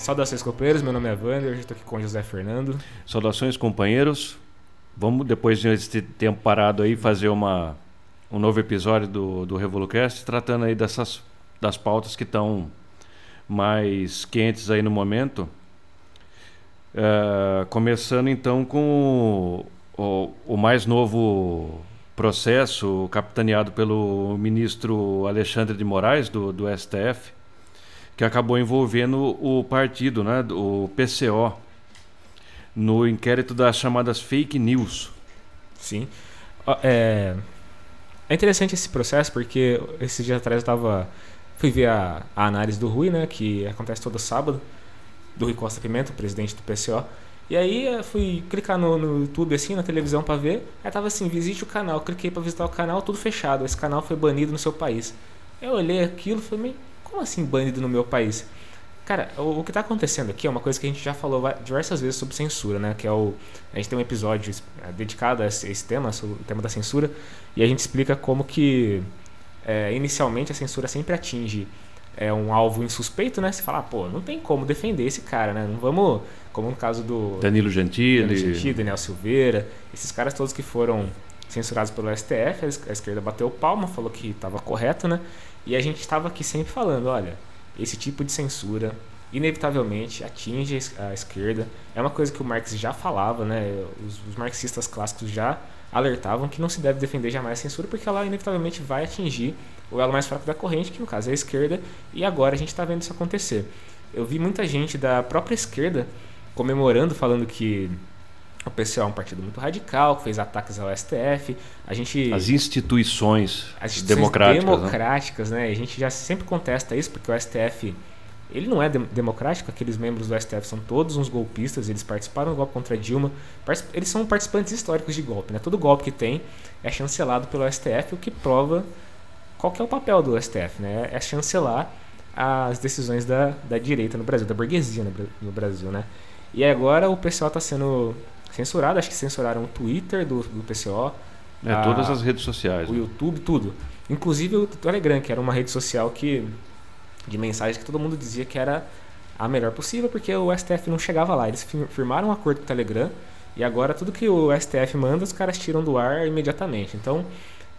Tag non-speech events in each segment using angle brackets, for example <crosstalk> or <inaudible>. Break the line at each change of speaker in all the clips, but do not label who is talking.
Saudações, companheiros. Meu nome é Wander, hoje estou aqui com José Fernando.
Saudações, companheiros. Vamos, depois desse tempo parado aí, fazer uma, um novo episódio do, do Revolucast, tratando aí dessas das pautas que estão mais quentes aí no momento. Uh, começando então com o, o, o, mais novo processo capitaneado pelo ministro Alexandre de Moraes, do, do STF, que acabou envolvendo o partido, né, o PCO, no inquérito das chamadas fake news.
Sim. É, é interessante esse processo porque esses dias atrás eu estava fui ver a, a, análise do Rui, né, que acontece todo sábado, do Rui Costa Pimenta, presidente do PCO. E aí eu fui clicar no, no YouTube, assim, na televisão para ver. Aí tava assim, visite o canal. Cliquei para visitar o canal, tudo fechado. Esse canal foi banido no seu país. Eu olhei aquilo e falei, como assim banido no meu país? Cara, o, o que está acontecendo aqui é uma coisa que a gente já falou diversas vezes sobre censura, né? Que é o. A gente tem um episódio é, dedicado a esse, esse tema, o tema da censura, e a gente explica como que é, inicialmente a censura sempre atinge é, um alvo insuspeito, né? Você fala, ah, pô, não tem como defender esse cara, né? Não vamos. Como no caso do.
Danilo Gentili.
Danilo Gentili, Daniel Silveira, esses caras todos que foram censurados pelo STF, a esquerda bateu palma, falou que estava correto, né? E a gente estava aqui sempre falando, olha, esse tipo de censura inevitavelmente atinge a esquerda. É uma coisa que o Marx já falava, né? Os, os, marxistas clássicos já alertavam que não se deve defender jamais a censura porque ela inevitavelmente vai atingir o elo mais fraco da corrente, que no caso é a esquerda, e agora a gente está vendo isso acontecer. Eu vi muita gente da própria esquerda comemorando, falando que o PCO é um partido muito radical, que fez ataques ao STF. A gente
as instituições, as instituições democráticas,
né? democráticas, né? né? A gente já sempre contesta isso porque o STF ele não é democrático. Aqueles membros do STF são todos uns golpistas. Eles participaram do golpe contra Dilma. Eles são participantes históricos de golpe, né? Todo golpe que tem é chancelado pelo STF, o que prova qual que é o papel do STF, né? É chancelar as decisões da, da direita no Brasil, da burguesia no, no Brasil, né? E agora o pessoal está sendo censurado, acho que censuraram o Twitter do, do PCO.
É, a, todas as redes sociais.
O né? YouTube, tudo. Inclusive o Telegram, que era uma rede social que de mensagens que todo mundo dizia que era a melhor possível, porque o STF não chegava lá. Eles firmaram um acordo com o Telegram e agora tudo que o STF manda, os caras tiram do ar imediatamente. Então,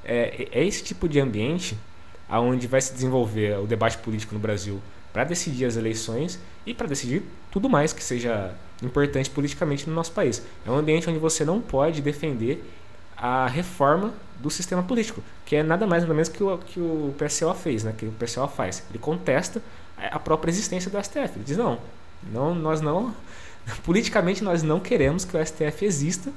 é, é esse tipo de ambiente aonde vai se desenvolver o debate político no Brasil para decidir as eleições e para decidir tudo mais que seja importante politicamente no nosso país. É um ambiente onde você não pode defender a reforma do sistema político, que é nada mais nada menos que o que o PSO fez, né? Que o PSO faz. Ele contesta a própria existência do STF. Ele diz não, não, nós não, <laughs> politicamente nós não queremos que o STF exista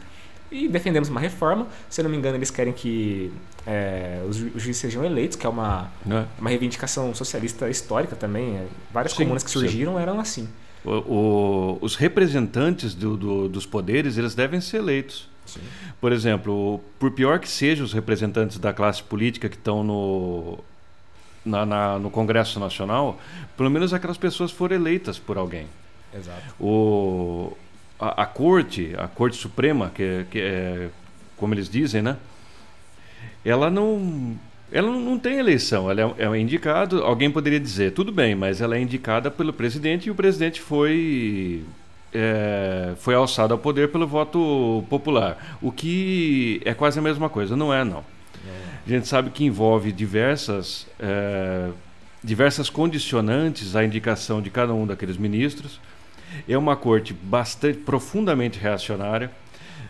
e defendemos uma reforma. Se eu não me engano, eles querem que é, os, os, juízes sejam eleitos, que é uma, é. uma reivindicação socialista histórica também. É, várias sim, comunas que surgiram sim. eram assim.
O, o, os representantes do, do, dos poderes eles devem ser eleitos. Sim. Por exemplo, por pior que sejam os representantes da classe política que estão no, na, na, no Congresso Nacional, pelo menos aquelas pessoas foram eleitas por alguém.
Exato.
O, a, a corte, a corte suprema, que, que é como eles dizem, né? Ela não, ela não tem eleição, ela é, é indicado. Alguém poderia dizer, tudo bem, mas ela é indicada pelo presidente e o presidente foi é, foi alçado ao poder pelo voto popular, o que é quase a mesma coisa, não é não. A gente sabe que envolve diversas é, diversas condicionantes à indicação de cada um daqueles ministros. É uma corte bastante profundamente reacionária.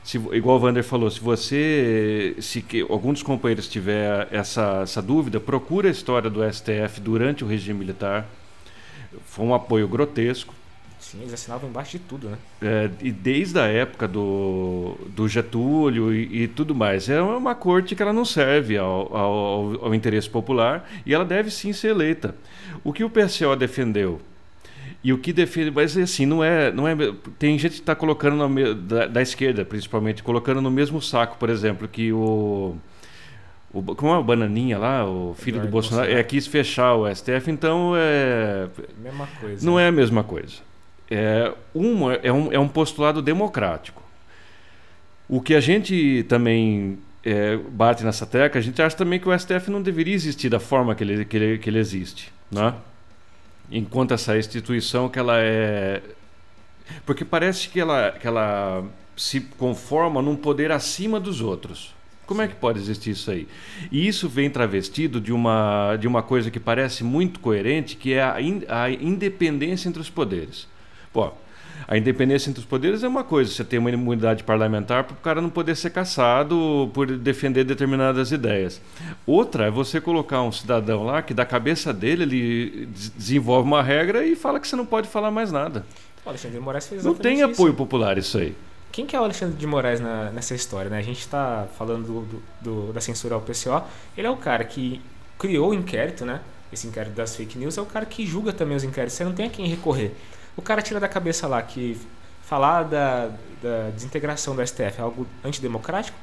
Se, igual o Wander falou, se você, se que, algum dos companheiros tiver essa, essa dúvida, procura a história do STF durante o regime militar. Foi um apoio grotesco.
Sim, eles assinavam embaixo de tudo, né?
É, e desde a época do, do Getúlio e, e, tudo mais. É uma corte que ela não serve ao, ao, ao interesse popular e ela deve sim ser eleita. O que o PSO defendeu e o que defende, mas assim, não é. Não é tem gente que está colocando no, da, da, esquerda, principalmente, colocando no mesmo saco, por exemplo, que o. o como é o Bananinha lá, o filho Eduardo do Bolsonaro, Bolsonaro, é, quis fechar o STF, então é.
Mesma coisa.
Não é a mesma coisa. É, uma, é, um, é um postulado democrático. O que a gente também é, bate nessa tecla, a gente acha também que o STF não deveria existir da forma que ele, que ele, que ele existe. Né? Enquanto essa instituição que ela é porque parece que ela, que ela se conforma num poder acima dos outros. Como é que pode existir isso aí? E isso vem travestido de uma, de uma coisa que parece muito coerente, que é a, in, a independência entre os poderes. Pô, a independência entre os poderes é uma coisa, você tem uma imunidade parlamentar para o cara não poder ser caçado por defender determinadas ideias. Outra é você colocar um cidadão lá que da cabeça dele ele desenvolve uma regra e fala que você não pode falar mais nada.
O Alexandre de Moraes fez
Não tem
exatamente
apoio
isso.
popular isso aí.
Quem que é o Alexandre de Moraes na- nessa história? Né? A gente está falando do- do- do- da censura ao PCO. Ele é o cara que criou o inquérito, né? Esse inquérito das fake news é o cara que julga também os inquéritos. Você não tem a quem recorrer. O cara tira da cabeça lá que falar da, da desintegração do STF é algo antidemocrático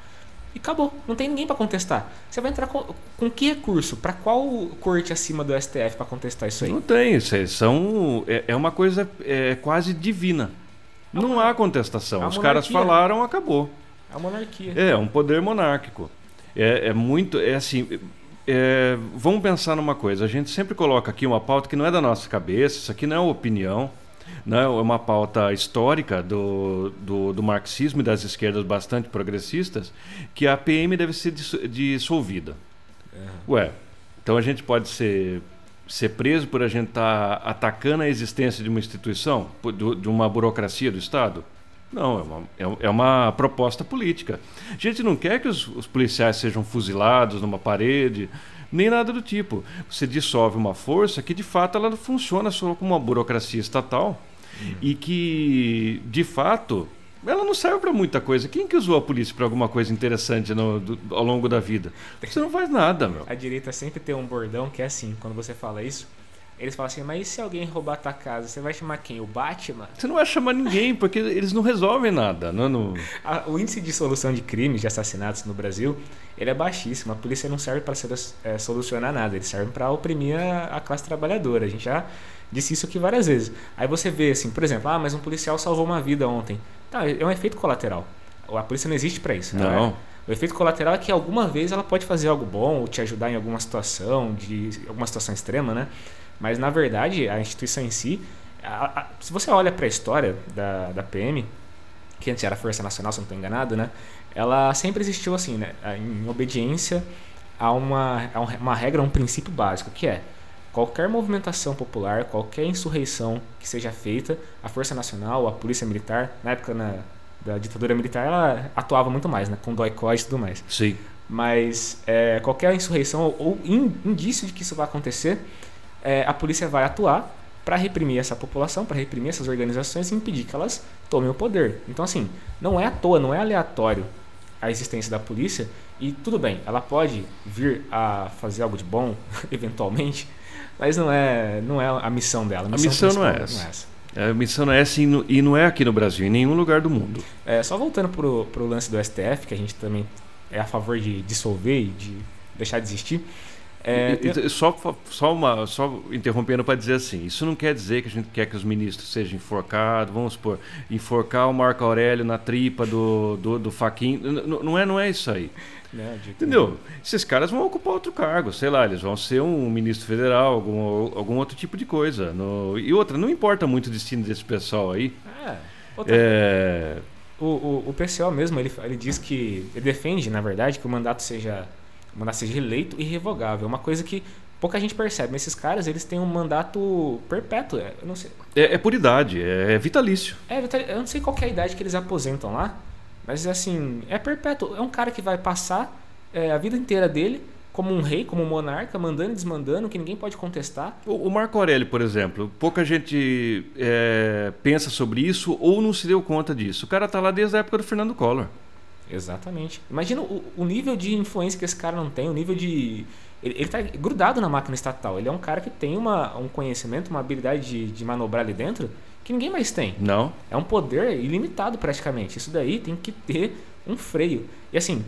e acabou. Não tem ninguém para contestar. Você vai entrar com, com que recurso? Para qual corte acima do STF para contestar isso aí?
Não tem, isso são, é, é uma coisa é, quase divina. Não há contestação.
É
Os caras falaram, acabou.
É uma monarquia.
É, um poder monárquico. É, é muito. É assim. é, vamos pensar numa coisa. A gente sempre coloca aqui uma pauta que não é da nossa cabeça, isso aqui não é opinião, não é uma pauta histórica do, do, do marxismo e das esquerdas bastante progressistas, que a PM deve ser disso- dissolvida. Ué, então a gente pode ser, ser preso por a gente estar atacando a existência de uma instituição, de uma burocracia do Estado? Não, é uma, é- é uma proposta política. A gente não quer que os, os policiais sejam fuzilados numa parede, nem nada do tipo. Você dissolve uma força que, de fato, ela funciona só como uma burocracia estatal e que, de fato, ela não serve para muita coisa. Quem que usou a polícia para alguma coisa interessante no- do- ao longo da vida? Você não faz nada, meu.
A direita sempre tem um bordão que é assim, quando você fala isso, eles falam assim, mas e se alguém roubar tua casa, você vai chamar quem? O Batman?
Você não vai chamar ninguém, porque eles não resolvem nada. Não, não... <laughs>
A- o índice de solução de crimes, de assassinatos no Brasil, ele é baixíssimo. A polícia não serve para solucionar nada, eles servem para oprimir a, a classe trabalhadora. A gente já disse isso aqui várias vezes. Aí você vê assim, por exemplo, ah, mas um policial salvou uma vida ontem. Tá, é um efeito colateral. A polícia não existe para isso.
Não.
é? O efeito colateral é que alguma vez ela pode fazer algo bom ou te ajudar em alguma situação, de alguma situação extrema, né? Mas na verdade, a instituição em si, a- a- se você olha para a história da, da PM, que antes era a Força Nacional, se não estou enganado, né? Ela sempre existiu assim, né? Em obediência a uma, a um- uma regra, a um princípio básico, que é qualquer movimentação popular, qualquer insurreição que seja feita, a Força Nacional, a Polícia Militar, na época na- da ditadura militar, ela atuava muito mais, né? Com doicode e tudo mais.
Sim.
Mas é, qualquer insurreição ou, ou in- indício de que isso vai acontecer, é, a polícia vai atuar para reprimir essa população, para reprimir essas organizações e impedir que elas tomem o poder. Então, assim, não é à toa, não é aleatório a existência da polícia. E tudo bem, ela pode vir a fazer algo de bom, <laughs> eventualmente, mas não é, não é a missão dela.
A missão não é
principal
essa. A missão não é essa e não- não é aqui no Brasil, em nenhum lugar do mundo.
É, só voltando pro, pro lance do STF, que a gente também é a favor de dissolver e de deixar de existir. É,
E-
tem-
e- só, só, uma, só interrompendo para dizer assim, isso não quer dizer que a gente quer que os ministros sejam enforcados, vamos supor, enforcar o Marco Aurélio na tripa do, do, do Faquin, não é, não é isso aí.
né, de-
Entendeu? Esses caras vão ocupar outro cargo, sei lá, eles vão ser um ministro federal, algum, algum outro tipo de coisa. No- e outra, não importa muito o destino desse pessoal aí.
É, outra-
É,
o, o, o PCO mesmo, ele, ele diz que. Ele defende, na verdade, que o mandato seja. O mandato seja eleito e revogável. É uma coisa que pouca gente percebe. Mas esses caras, eles têm um mandato perpétuo. é, Eu não sei.
é, é por idade, é, é vitalício.
É, eu não sei qual é a idade que eles aposentam lá. Mas assim, é perpétuo. É um cara que vai passar é, a vida inteira dele como um rei, como um monarca, mandando e desmandando, que ninguém pode contestar.
O, Marco Aurélio, por exemplo, pouca gente é, pensa sobre isso ou não se deu conta disso. O cara tá lá desde a época do Fernando Collor.
Exatamente. Imagina o, o nível de influência que esse cara não tem, o nível de. Ele, ele tá grudado na máquina estatal. Ele é um cara que tem uma, um conhecimento, uma habilidade de, de manobrar ali dentro que ninguém mais tem.
Não?
É um poder ilimitado praticamente. Isso daí tem que ter um freio. E assim,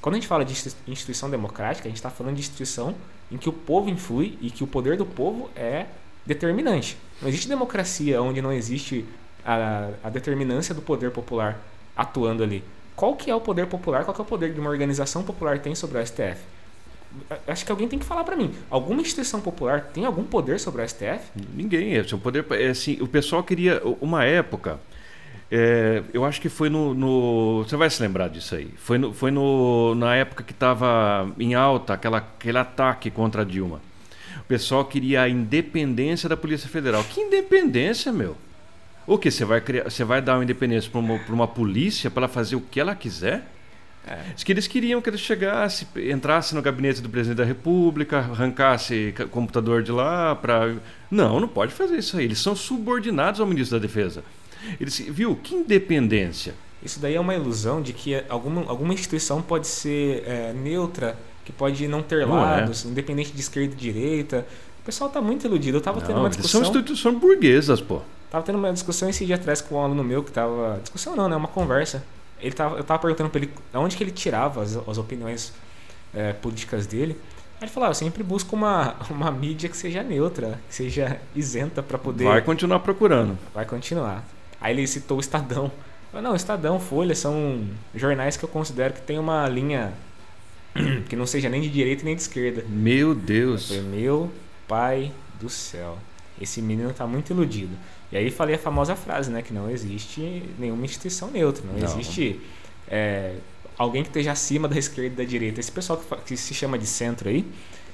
quando a gente fala de institui- instituição democrática, a gente está falando de instituição em que o povo influi e que o poder do povo é determinante. Não existe democracia onde não existe a, a determinância do poder popular atuando ali. Qual que é o poder popular? Qual que é o poder que uma organização popular tem sobre o STF? Acho que alguém tem que falar para mim. Alguma instituição popular tem algum poder sobre o STF?
Ninguém. É, o poder, é assim, o pessoal queria uma época. É, eu acho que foi no, no, Você vai se lembrar disso aí. Foi, no, foi no, na época que estava em alta aquela, aquele ataque contra a Dilma. O pessoal queria a independência da Polícia Federal. Que independência, meu? O que? Você vai, criar, você vai dar uma independência para uma, uma polícia para ela fazer o que ela quiser? É. que eles queriam que ele chegasse, entrasse no gabinete do presidente da República, arrancasse computador de lá para. Não, não pode fazer isso aí. Eles são subordinados ao ministro da Defesa. Eles, viu? Que independência.
Isso daí é uma ilusão de que alguma, alguma instituição pode ser é, neutra, que pode não ter não é. lados, é. independente de esquerda e direita. O pessoal está muito iludido. Eu estava tendo uma discussão.
São instituições burguesas, pô.
Tava tendo uma discussão esse dia atrás com um aluno meu que tava. Discussão não, né? Uma conversa ele tava, eu tava perguntando pra ele onde que ele tirava as, as opiniões é, políticas dele. Aí ele falou: ah, eu sempre busco uma, <laughs> uma mídia que seja neutra, que seja isenta para poder.
Vai continuar procurando.
Vai continuar. Aí ele citou o Estadão. Falei, não, Estadão, Folha são jornais que eu considero que tem uma linha <clears throat> que não seja nem de direita nem de esquerda.
Meu Deus.
falei, meu pai do céu. Esse menino tá muito iludido. E aí falei a famosa frase, né? Que não existe nenhuma instituição neutra. Não, não. existe é, alguém que esteja acima da esquerda e da direita. Esse pessoal que, que, se chama de centro aí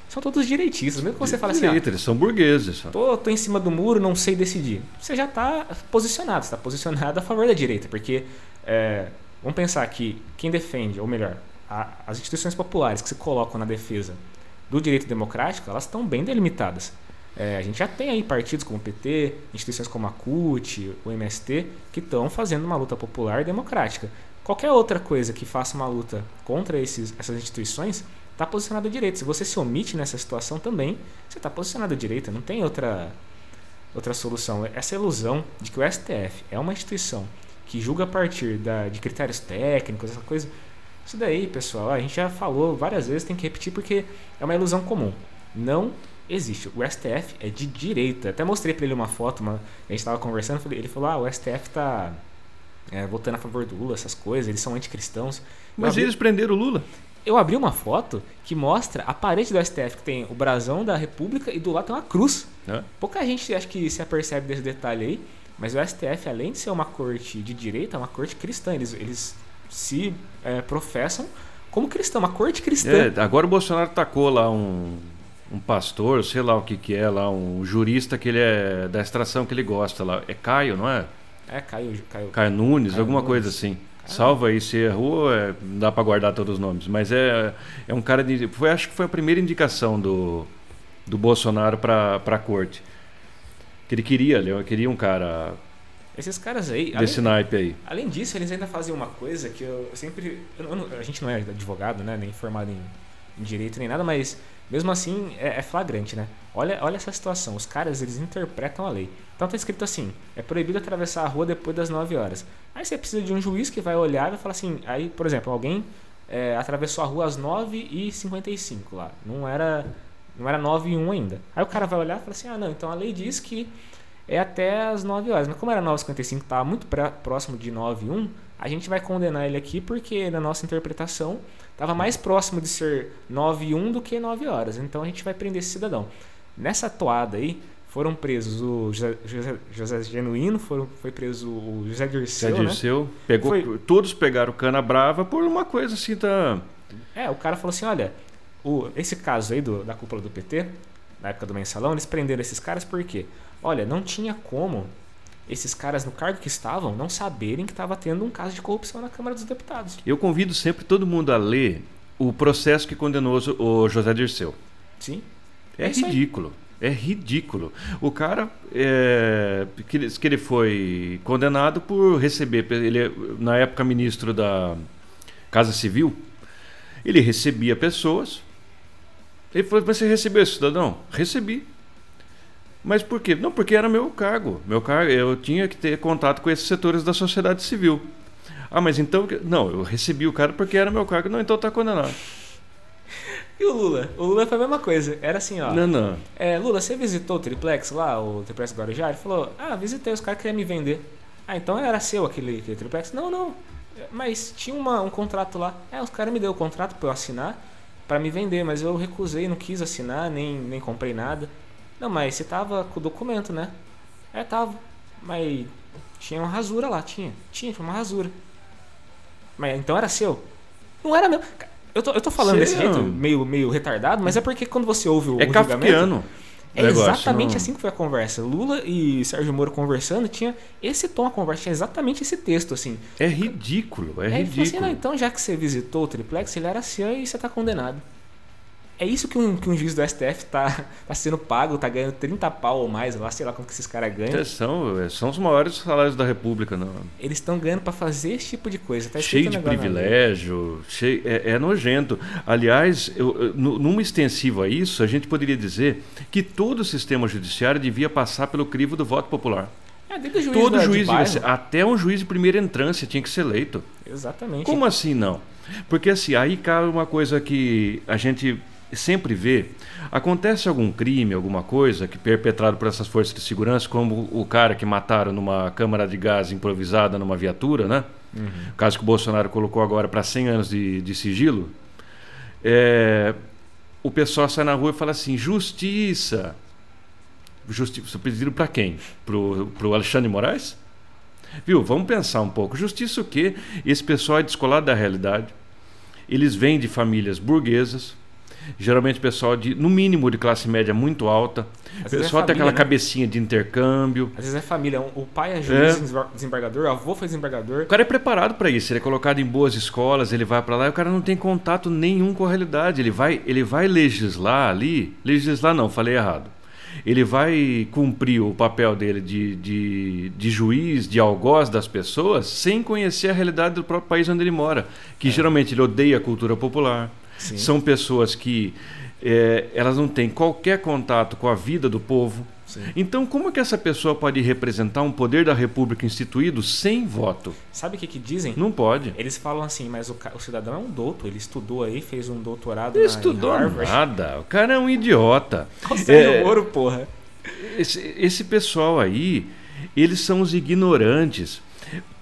são todos direitistas. Mesmo que você fale assim. Ah,
eles são burgueses.
Tô, tô em cima do muro, não sei decidir. Você já está posicionado. está posicionado a favor da direita. Porque é, vamos pensar que quem defende, ou melhor, a, as instituições populares que se colocam na defesa do direito democrático, elas estão bem delimitadas. É, a gente já tem aí partidos como o PT, instituições como a CUT, o MST, que estão fazendo uma luta popular e democrática. Qualquer outra coisa que faça uma luta contra esses, essas instituições está posicionado à direita. Se você se omite nessa situação também, você está posicionado à direita. Não tem outra, outra solução. Essa ilusão de que o STF é uma instituição que julga a partir da, de critérios técnicos, essa coisa. Isso daí, pessoal, a gente já falou várias vezes, tem que repetir porque é uma ilusão comum. Não existe. O STF é de direita. Até mostrei para ele uma foto, uma, a gente estava conversando, ele falou: "Ah, o STF tá é, votando a favor do Lula, essas coisas, eles são anticristãos".
Mas abri... eles prenderam o Lula?
Eu abri uma foto que mostra a parede do STF que tem o brasão da República e do lado tem uma cruz. É. Pouca gente acho que se apercebe desse detalhe aí, mas o STF, além de ser uma corte de direita, é uma corte cristã. Eles, eles se é, professam como cristão, uma corte cristã.
É, agora o Bolsonaro tacou lá um um pastor, sei lá o que que é lá, um jurista que ele é da extração que ele gosta lá. É Caio, não é?
É Caio, Caio,
Caio Nunes, Caio alguma Nunes. coisa assim. Salva aí se errou, é, não dá para guardar todos os nomes, mas é é um cara de foi acho que foi a primeira indicação do do Bolsonaro para para corte. Que ele queria, ele queria um cara
esses caras aí.
Desse além, naipe aí.
Além disso, eles ainda fazem uma coisa que eu sempre. Eu a gente não é advogado, né? Nem formado em, em direito nem nada, mas mesmo assim, é, é, flagrante, né? Olha, olha essa situação. Os caras, eles interpretam a lei. Então tá escrito assim: é proibido atravessar a rua depois das 9 horas. Aí você precisa de um juiz que vai olhar e vai falar assim. Aí, por exemplo, alguém é, atravessou a rua às 9h55 lá. Não era, não era 9 e 1 ainda. Aí o cara vai olhar e fala assim: ah, não, então a lei diz que é até as 9 horas. Mas como era 9h55, estava muito próximo de 9 e 1, a gente vai condenar ele aqui porque, na nossa interpretação, estava mais próximo de ser 9 e 1 do que 9 horas. Então a gente vai prender esse cidadão. Nessa toada aí, foram presos o José, José, José Genuíno, foram, foi preso o José Dirceu. José Dirceu.
Né? Pegou, foi... Todos pegaram cana brava por uma coisa assim da.
É, o cara falou assim: olha, o, esse caso aí do, da cúpula do PT, na época do mensalão, eles prenderam esses caras por quê? Olha, não tinha como esses caras no cargo que estavam não saberem que estava tendo um caso de corrupção na Câmara dos Deputados.
Eu convido sempre todo mundo a ler o processo que condenou o José Dirceu.
Sim.
É, é ridículo. É ridículo. O cara é, que, ele, que ele foi condenado por receber, ele é, na época ministro da Casa Civil, ele recebia pessoas. Ele falou: Mas você recebeu cidadão? Recebi. Mas por quê? Não, porque era meu cargo. Meu cargo, eu tinha que ter contato com esses setores da sociedade civil. Ah, mas então. Não, eu recebi o cara porque era meu cargo. Não, então tá condenado.
E o Lula? O Lula foi a mesma coisa. Era assim, ó.
Não, não.
É, Lula, você visitou o Triplex lá, o Triplex Guarujá? Ele falou: Ah, visitei, os caras queriam me vender. Ah, então era seu aquele, aquele Triplex? Não, não. Mas tinha uma, um contrato lá. É, os caras me deu o contrato pra eu assinar para me vender, mas eu recusei, não quis assinar, nem, nem comprei nada. Não, mas você tava com o documento, né? É, tava. Mas tinha uma rasura lá, tinha. Tinha, tinha uma rasura. Mas então era seu? Não era mesmo. Eu tô, eu tô falando desse jeito,
não.
meio, meio retardado, mas é porque quando você ouve o,
É
o julgamento... É
negócio,
exatamente
não-
assim que foi a conversa. Lula e Sérgio Moro conversando, tinha esse tom a conversa, tinha exatamente esse texto, assim.
É ridículo, é
Aí falou assim,
ridículo.
não, então já que você visitou o triplex, ele era cian e você tá condenado. É isso que um, que um juiz do STF tá, tá sendo pago, tá ganhando 30 pau ou mais, lá, sei lá como que esses caras ganham.
É, São, são os maiores salários da República. Não.
Eles estão ganhando pra fazer esse tipo de coisa. Tá
cheio de privilégio, cheio, é, é nojento. Aliás, eu, eu- nu- numa extensiva a isso, a gente poderia dizer que todo o sistema judiciário devia passar pelo crivo do voto popular.
É, desde o juiz
todo
da-
juiz,
bairro.
até um juiz de primeira entrância tinha que ser eleito.
Exatamente.
Como assim não? Porque assim, aí cabe uma coisa que a gente sempre vê. Acontece algum crime, alguma coisa que perpetrado por essas forças de segurança, como o cara que mataram numa câmara de gás improvisada numa viatura, né? O caso que o Bolsonaro colocou agora para 100 anos de, de sigilo. É, o pessoal sai na rua e fala assim: justiça. Justiça pedido para quem? Pro, pro Alexandre Moraes? Viu? Vamos pensar um pouco. Justiça o quê? Esse pessoal é descolado da realidade. Eles vêm de famílias burguesas, geralmente pessoal de, no mínimo, de classe média muito alta. O
Às é
pessoal tem
família,
aquela
né?
cabecinha de intercâmbio.
Às vezes é família. O pai é juiz,
É.
desem- desembargador, o avô foi desembargador.
O cara é preparado para isso, ele é colocado em boas escolas, ele vai para lá e o cara não tem contato nenhum com a realidade. Ele vai, ele vai legislar ali, legislar não, falei errado. Ele vai cumprir o papel dele de, de, de juiz, de algoz das pessoas, sem conhecer a realidade do próprio país onde ele mora. Que geralmente ele odeia a cultura popular.
Sim.
São pessoas que eh, elas não têm qualquer contato com a vida do povo.
Sim.
Então, como é que essa pessoa pode representar um poder da República instituído sem voto?
Sabe o que que dizem?
Não pode.
Eles falam assim, mas o, o cidadão é um douto, ele estudou aí, fez um doutorado
Não
na,
estudou nada. O cara é um idiota. <laughs>
O Sérgio
É,
Moro, porra.
esse, esse pessoal aí, eles são os ignorantes.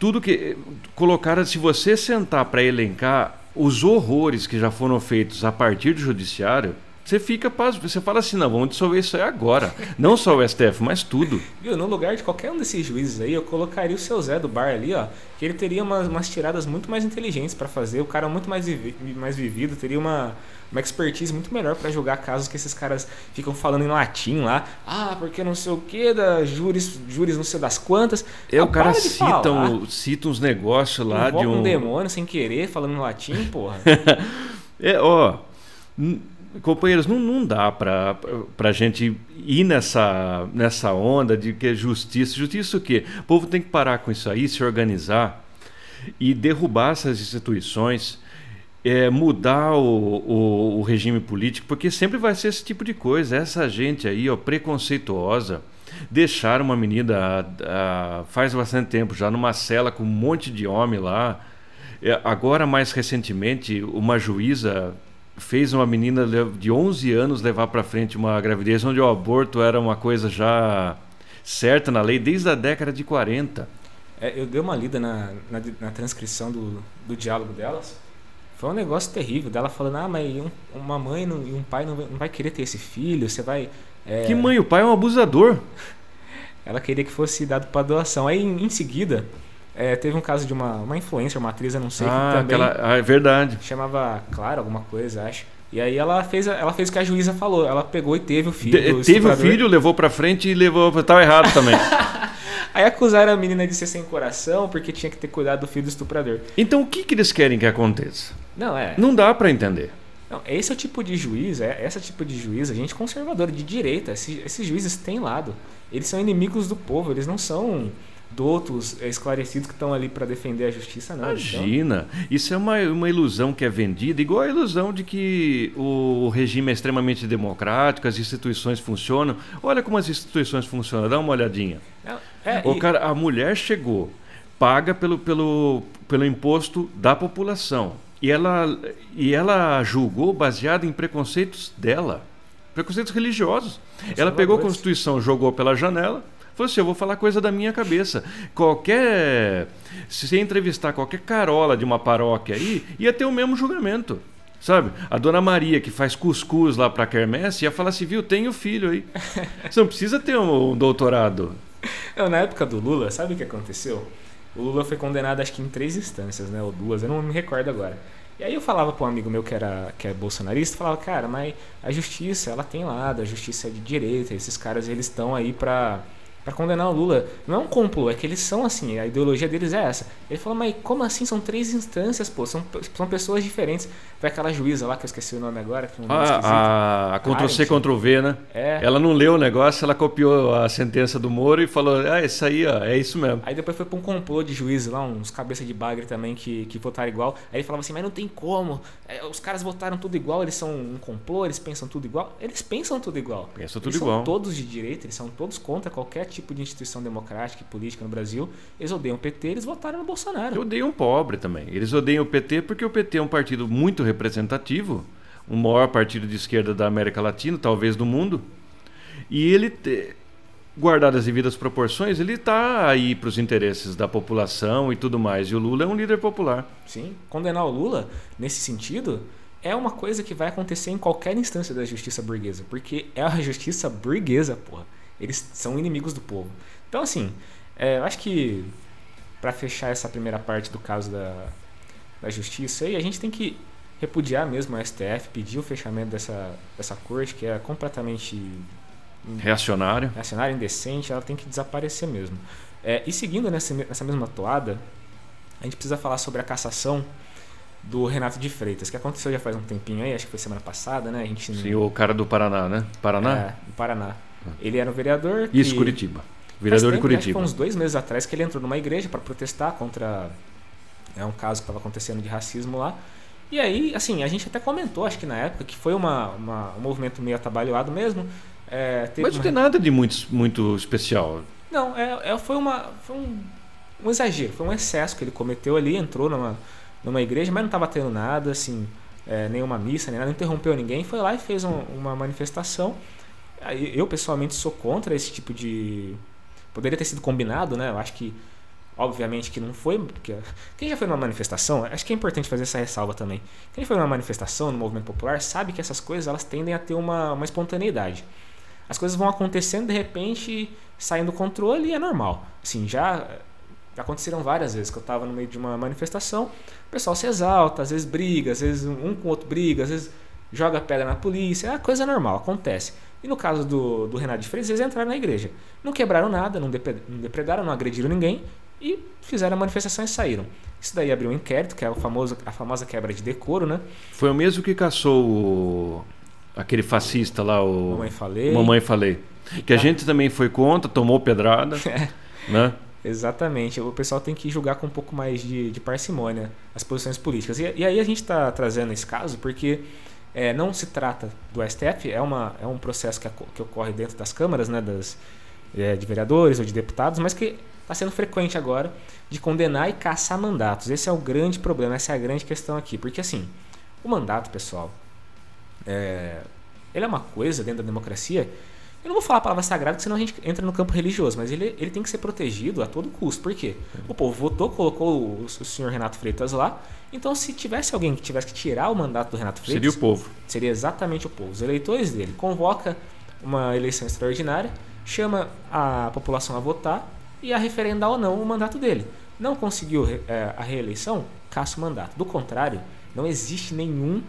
Tudo que colocaram, se você sentar para elencar os horrores que já foram feitos a partir do judiciário, você fica pasmo. Você fala assim, não, vamos dissolver isso aí agora. Não só o STF, mas tudo.
Viu, no lugar de qualquer um desses juízes aí, eu colocaria o seu Zé do bar ali, ó. Que ele teria umas, umas tiradas muito mais inteligentes pra fazer. O cara muito mais, vivi- mais vivido, teria uma, uma expertise muito melhor pra julgar casos que esses caras ficam falando em latim lá. Ah, porque não sei o que, da júris, júris não sei das quantas.
É,
Ah,
o cara
para
cita, um- cita uns negócios lá
Invoca
de um.
um demônio sem querer, falando em latim, porra. <laughs>
É, ó, companheiros, não, não dá pra, pra gente ir nessa, nessa onda de que é justiça. Justiça o quê? O povo tem que parar com isso aí, se organizar e derrubar essas instituições, é, mudar o, o, o regime político, porque sempre vai ser esse tipo de coisa. Essa gente aí, ó, preconceituosa, deixaram uma menina ah, ah, faz bastante tempo já numa cela com um monte de homem lá. É, Agora, mais recentemente, uma juíza fez uma menina de 11 anos levar para frente uma gravidez onde o aborto era uma coisa já certa na lei desde a década de 40.
É, eu dei uma lida na, na, na transcrição do, do diálogo delas. Foi um negócio terrível dela falando: Ah, mas um- uma mãe não- e um pai não vai, não vai querer ter esse filho, você vai. é,
Que mãe, o pai é um abusador. <laughs>
Ela queria que fosse dado para doação. Aí em, em seguida, é, teve um caso de uma, uma influencer, uma atriz, eu não sei,
ah,
que também
aquela, ah, é verdade.
chamava Clara, alguma coisa, acho. E aí ela fez, ela fez o que a juíza falou. Ela pegou e teve o filho.
Teve o filho, levou para frente e levou. Tava errado também. <laughs>
Aí acusaram a menina de ser sem coração porque tinha que ter cuidado do filho do estuprador.
então, o que, que eles querem que aconteça?
Não, é.
Não dá para entender.
Não, esse é o tipo de juiz, é esse tipo de juiz, a gente conservador, de direita. Esse- esses juízes têm lado. Eles são inimigos do povo, eles não são doutos, é, esclarecidos que estão ali para defender a justiça, não. São-
Imagina, isso é uma, uma ilusão que é vendida, igual a ilusão de que o regime é extremamente democrático, as instituições funcionam. Olha como as instituições funcionam, dá uma olhadinha.
Não, é,
O
e-
cara, a mulher chegou, paga pelo, pelo, pelo imposto da população. E ela, e ela julgou baseado em preconceitos dela, preconceitos religiosos. Ela pegou a. Constituição, jogou pela janela, falou assim: eu vou falar coisa da minha cabeça. Qualquer. Se você entrevistar qualquer carola de uma paróquia aí, ia ter o mesmo julgamento. Sabe? A dona Maria, que faz cuscuz lá pra quermesse, ia falar assim, viu, tem o filho aí. <laughs> Você não precisa ter um, um doutorado.
Não, na época do Lula, sabe o que aconteceu? O Lula foi condenado acho que em três instâncias, né? Ou duas, eu não me recordo agora. E aí eu falava para um amigo meu que era que é bolsonarista, falava, cara, mas a justiça, ela tem lado, a justiça é de direita, esses caras eles estão aí para para condenar o Lula. Não é um complô, é que eles são assim, a ideologia deles é essa. Ele falou, mas como assim? São três instâncias, pô, são, são pessoas diferentes. Vai aquela juíza lá, que eu esqueci o nome agora. Que é um nome
ah, a, a Ctrl-C, Ctrl-V, né?
É.
Ela não leu o negócio, ela copiou a sentença do Moro e falou, ah, isso aí, ó, é isso mesmo.
Aí depois foi pra um complô de juízes lá, uns cabeça de bagre também que, que votaram igual. Aí ele falava assim, mas não tem como, é, os caras votaram tudo igual, eles são um complô, eles pensam tudo igual. Eles pensam tudo igual.
Pensam tudo
eles
igual.
são todos de direita, eles são todos contra qualquer tipo de instituição democrática e política no Brasil. Eles odeiam o PT, eles votaram no Bolsonaro.
Eu odeiam o pobre também. Eles odeiam o PT porque o PT é um partido muito representativo, o maior partido de esquerda da América Latina, talvez do mundo. E ele, guardado as devidas proporções, ele está aí para os interesses da população e tudo mais. E o Lula é um líder popular.
Sim, condenar o Lula, nesse sentido, é uma coisa que vai acontecer em qualquer instância da justiça burguesa, porque é a justiça burguesa, porra. Eles são inimigos do povo. Então, assim, é, eu acho que para fechar essa primeira parte do caso da, da justiça, aí a gente tem que repudiar mesmo o STF, pedir o fechamento dessa, dessa corte, que é completamente
reacionário,
reacionário indecente, ela tem que desaparecer mesmo. É, e seguindo nessa, nessa mesma toada, a gente precisa falar sobre a cassação do Renato de Freitas, que aconteceu já faz um tempinho aí, acho que foi semana passada, né? A gente
Sim, o cara do Paraná, né? Paraná?
É, do Paraná. Ele era um vereador.
Que... Isso, Curitiba. Vereador
tempo,
de Curitiba.
Acho uns dois meses atrás que ele entrou numa igreja para protestar contra é um caso que estava acontecendo de racismo lá. E aí, assim, a gente até comentou, acho que na época, que foi uma, uma um movimento meio atabalhoado mesmo. É,
Mas não
uma...
tem nada de muito, muito especial.
Não, é, é, foi, uma, foi um, um exagero, foi um excesso que ele cometeu ali, entrou numa, numa igreja, mas não estava tendo nada, assim, é, nenhuma missa, nem nada, não interrompeu ninguém, foi lá e fez um, uma manifestação. Eu, pessoalmente, sou contra esse tipo de. Poderia ter sido combinado, né? Eu acho que Obviamente que não foi, porque quem já foi numa manifestação, acho que é importante fazer essa ressalva também. Quem foi numa manifestação, no movimento popular, sabe que essas coisas elas tendem a ter uma, uma espontaneidade. As coisas vão acontecendo de repente, saindo do controle e é normal. Assim, já, já aconteceram várias vezes que eu estava no meio de uma manifestação, o pessoal se exalta, às vezes briga, às vezes um com o outro briga, às vezes joga pedra na polícia, é coisa normal, acontece. E no caso do, do Renato de Freitas, eles entraram na igreja. Não quebraram nada, não depredaram, não agrediram ninguém, e fizeram a manifestação e saíram. Isso daí abriu um inquérito, que é o famoso, a famosa quebra de decoro, né?
Foi o mesmo que caçou o, aquele fascista lá, o
Mamãe Falei.
Mamãe Falei. Que a tá. gente também foi contra, tomou pedrada, <laughs>
é.
né?
Exatamente. O pessoal tem que julgar com um pouco mais de, de parcimônia as posições políticas. E, e, aí a gente está trazendo esse caso porque é, não se trata do STF, é, uma, é um processo que, que ocorre dentro das câmaras, né, das, é, de vereadores ou de deputados, mas que está sendo frequente agora de condenar e caçar mandatos. Esse é o grande problema, essa é a grande questão aqui. Porque assim, o mandato, pessoal, é, ele é uma coisa dentro da democracia. Eu não vou falar a palavra sagrada, senão a gente entra no campo religioso, mas ele, ele tem que ser protegido a todo custo. Por quê? O povo votou, colocou o, o senhor Renato Freitas lá. Então, se tivesse alguém que tivesse que tirar o mandato do Renato Freitas.
Seria o povo.
Seria exatamente o povo. Os eleitores dele. Convoca uma eleição extraordinária, chama a população a votar e a referendar ou não o mandato dele. Não conseguiu é, a reeleição, caça o mandato. Do contrário, não existe nenhum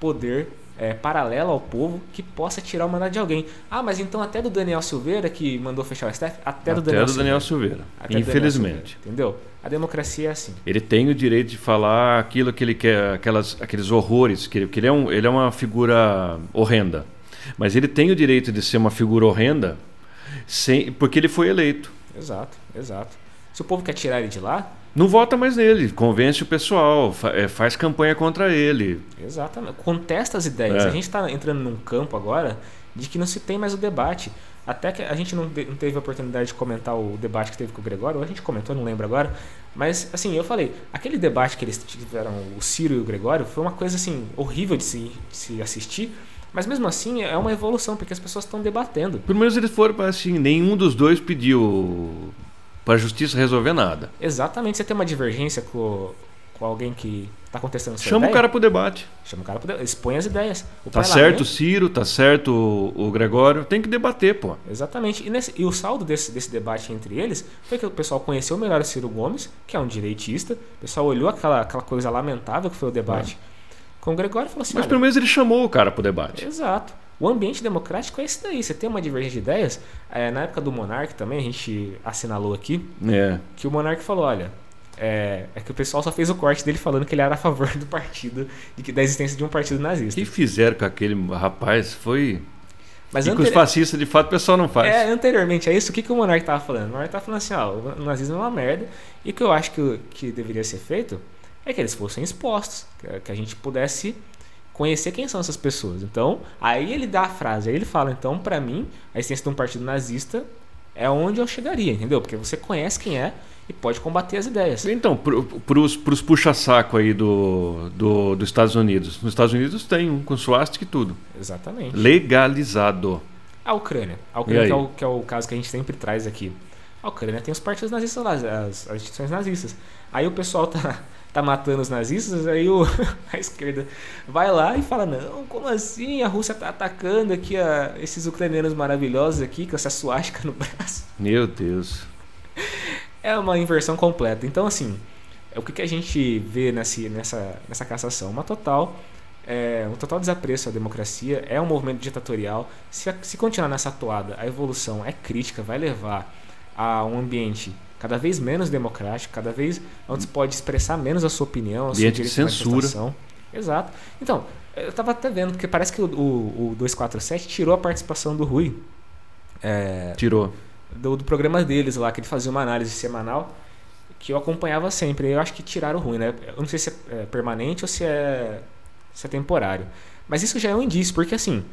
poder é, paralelo ao povo que possa tirar o mandato de alguém. Ah, mas então até do Daniel Silveira, que mandou fechar o STF, até, do Daniel,
do Daniel Silveira. Silveira. Infelizmente. Daniel Silveira,
entendeu? A democracia é assim.
Ele tem o direito de falar aquilo que ele quer, aquelas, aqueles horrores, que, ele, que ele, é um, ele é uma figura horrenda. Mas ele tem o direito de ser uma figura horrenda sem, porque ele foi eleito.
Exato, exato. Se o povo quer tirar ele de lá.
Não vota mais nele, convence o pessoal, é, faz campanha contra ele.
Exatamente. Contesta as ideias. É. A gente está entrando num campo agora de que não se tem mais o debate. Até que a gente não, não teve a oportunidade de comentar o debate que teve com o Gregório, ou a gente comentou, não lembro agora. Mas, assim, eu falei, aquele debate que eles tiveram, o Ciro e o Gregório, foi uma coisa, assim, horrível de se, de se assistir mas mesmo assim é uma evolução, porque as pessoas estão debatendo.
Pelo menos eles foram assim, nenhum dos dois pediu para a justiça resolver nada.
Exatamente, você tem uma divergência com, com alguém que tá contestando sua
Chama
ideia,
o cara pro debate.
chama o cara pro debate, expõe as ideias. O
Tá certo o Ciro, tá certo o, o Gregório. Tem que debater, pô.
Exatamente. E, nesse- e o saldo desse, desse debate entre eles foi que o pessoal conheceu melhor o Ciro Gomes, que é um direitista. O pessoal olhou aquela, aquela coisa lamentável que foi o debate com o Gregório e falou assim:
Mas pelo menos ele chamou o cara pro debate.
Exato. O ambiente democrático é esse daí. Você tem uma divergência de ideias. É, na época do Monark também, a gente assinalou aqui
É.
que o Monark falou: olha, é, é que o pessoal só fez o corte dele falando que ele era a favor do partido, de que, da existência de um partido
O
nazista.
que fizeram com aquele rapaz foi.
Mas
e com os fascistas, de fato, o pessoal não faz.
é, anteriormente a isso, o que, que o Monark tava falando? O Monark tava falando assim: ó, o nazismo é uma merda. E o que eu acho que, o- que deveria ser feito é que eles fossem expostos, que a gente pudesse conhecer quem são essas pessoas. Então, aí ele dá a frase, aí ele fala: então, pra mim, a existência de um partido nazista é onde eu chegaria, entendeu? Porque você conhece quem é e pode combater as ideias.
Então, pros, pros puxa-saco aí do, do, dos Estados Unidos. Nos Estados Unidos tem um com suástica e tudo.
Exatamente.
Legalizado.
A Ucrânia. A Ucrânia que é, o, que é o caso que a gente sempre traz aqui. A Ucrânia tem os partidos nazistas lá, as, as instituições nazistas. Aí o pessoal tá, tá matando os nazistas, aí o, <laughs> a esquerda vai lá e fala, não, como assim? A Rússia tá atacando aqui a, esses ucranianos maravilhosos aqui, com essa suástica no <laughs> braço.
Meu Deus.
É uma inversão completa. Então, assim, é o que, que a gente vê nesse, nessa, nessa cassação? Uma total, é, um total desapreço à democracia, é um movimento ditatorial. Se, se continuar nessa toada, a evolução é crítica, vai levar a um ambiente cada vez menos democrático, cada vez onde se pode expressar menos a sua opinião, a
de
direito de
censura.
Exato. Então, eu tava até vendo, porque parece que o, o, o 247 tirou a participação do Rui. É,
Tirou.
do, do programa deles lá, que ele fazia uma análise semanal que eu acompanhava sempre. Eu acho que tiraram ruim, né? Eu não sei se é é permanente ou se é, se é temporário. Mas isso já é um indício, porque assim,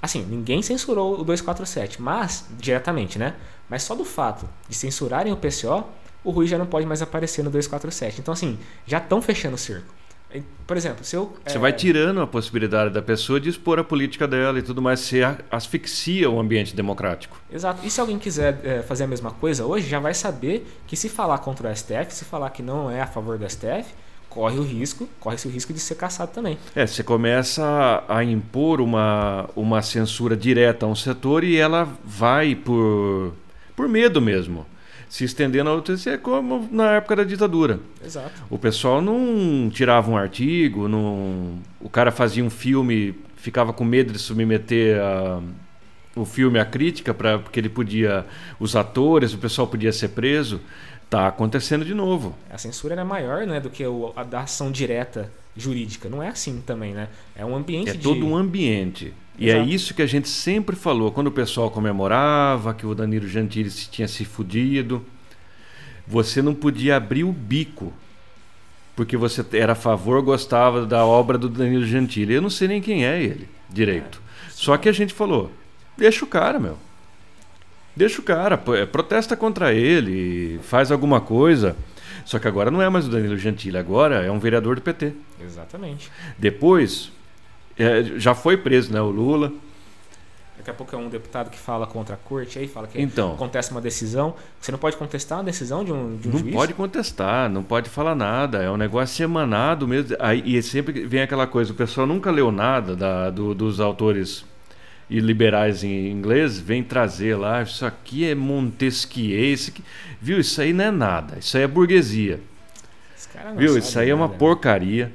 assim, ninguém censurou o 247, mas, diretamente, né? Mas só do fato de censurarem o PCO, o Rui já não pode mais aparecer no 247. Então, assim, já estão fechando o cerco. E, Por exemplo, se eu.
Você
é,
vai tirando a possibilidade da pessoa de expor a política dela e tudo mais. Você asfixia o ambiente democrático.
Exato. E se alguém quiser é, fazer a mesma coisa hoje, já vai saber que se falar contra o STF, se falar que não é a favor do STF, corre o risco, corre-se o risco de ser caçado também.
É, você começa a impor uma, uma censura direta a um setor e ela vai por, por medo mesmo. Se estendendo a outros, é como na época da ditadura.
Exato.
O pessoal não tirava um artigo, não... o cara fazia um filme, ficava com medo de submeter a- o filme à crítica, pra... porque ele podia. Os atores, o pessoal podia ser preso. Tá acontecendo de novo.
A censura era maior né, do que o- a da ação direta jurídica. Não é assim também, né? É um ambiente
É
de.
todo um ambiente. E é
Exato.
isso que a gente sempre falou. Quando o pessoal comemorava que o Danilo Gentili se tinha se fudido, você não podia abrir o bico. Porque você era a favor, gostava da obra do Danilo Gentili. Eu não sei nem quem é ele direito. Só que a gente falou: deixa o cara, meu. Deixa o cara, é, protesta contra ele, faz alguma coisa. Só que agora não é mais o Danilo Gentili, agora é um vereador do PT.
Exatamente.
Depois, é, já foi preso né, o Lula.
Daqui a pouco é um deputado que fala contra a corte, aí fala que
Então.
acontece uma decisão. Você não pode contestar uma decisão de um, de um
Não
juiz?
pode contestar, não pode falar nada. É um negócio emanado mesmo. Aí, e sempre vem aquela coisa: o pessoal nunca leu nada da- do- dos autores e liberais em inglês, vem trazer lá. Isso aqui é Montesquieu. Isso aqui, viu? Isso aí não é nada. Isso aí é burguesia. Viu? Isso aí é uma
nada.
porcaria.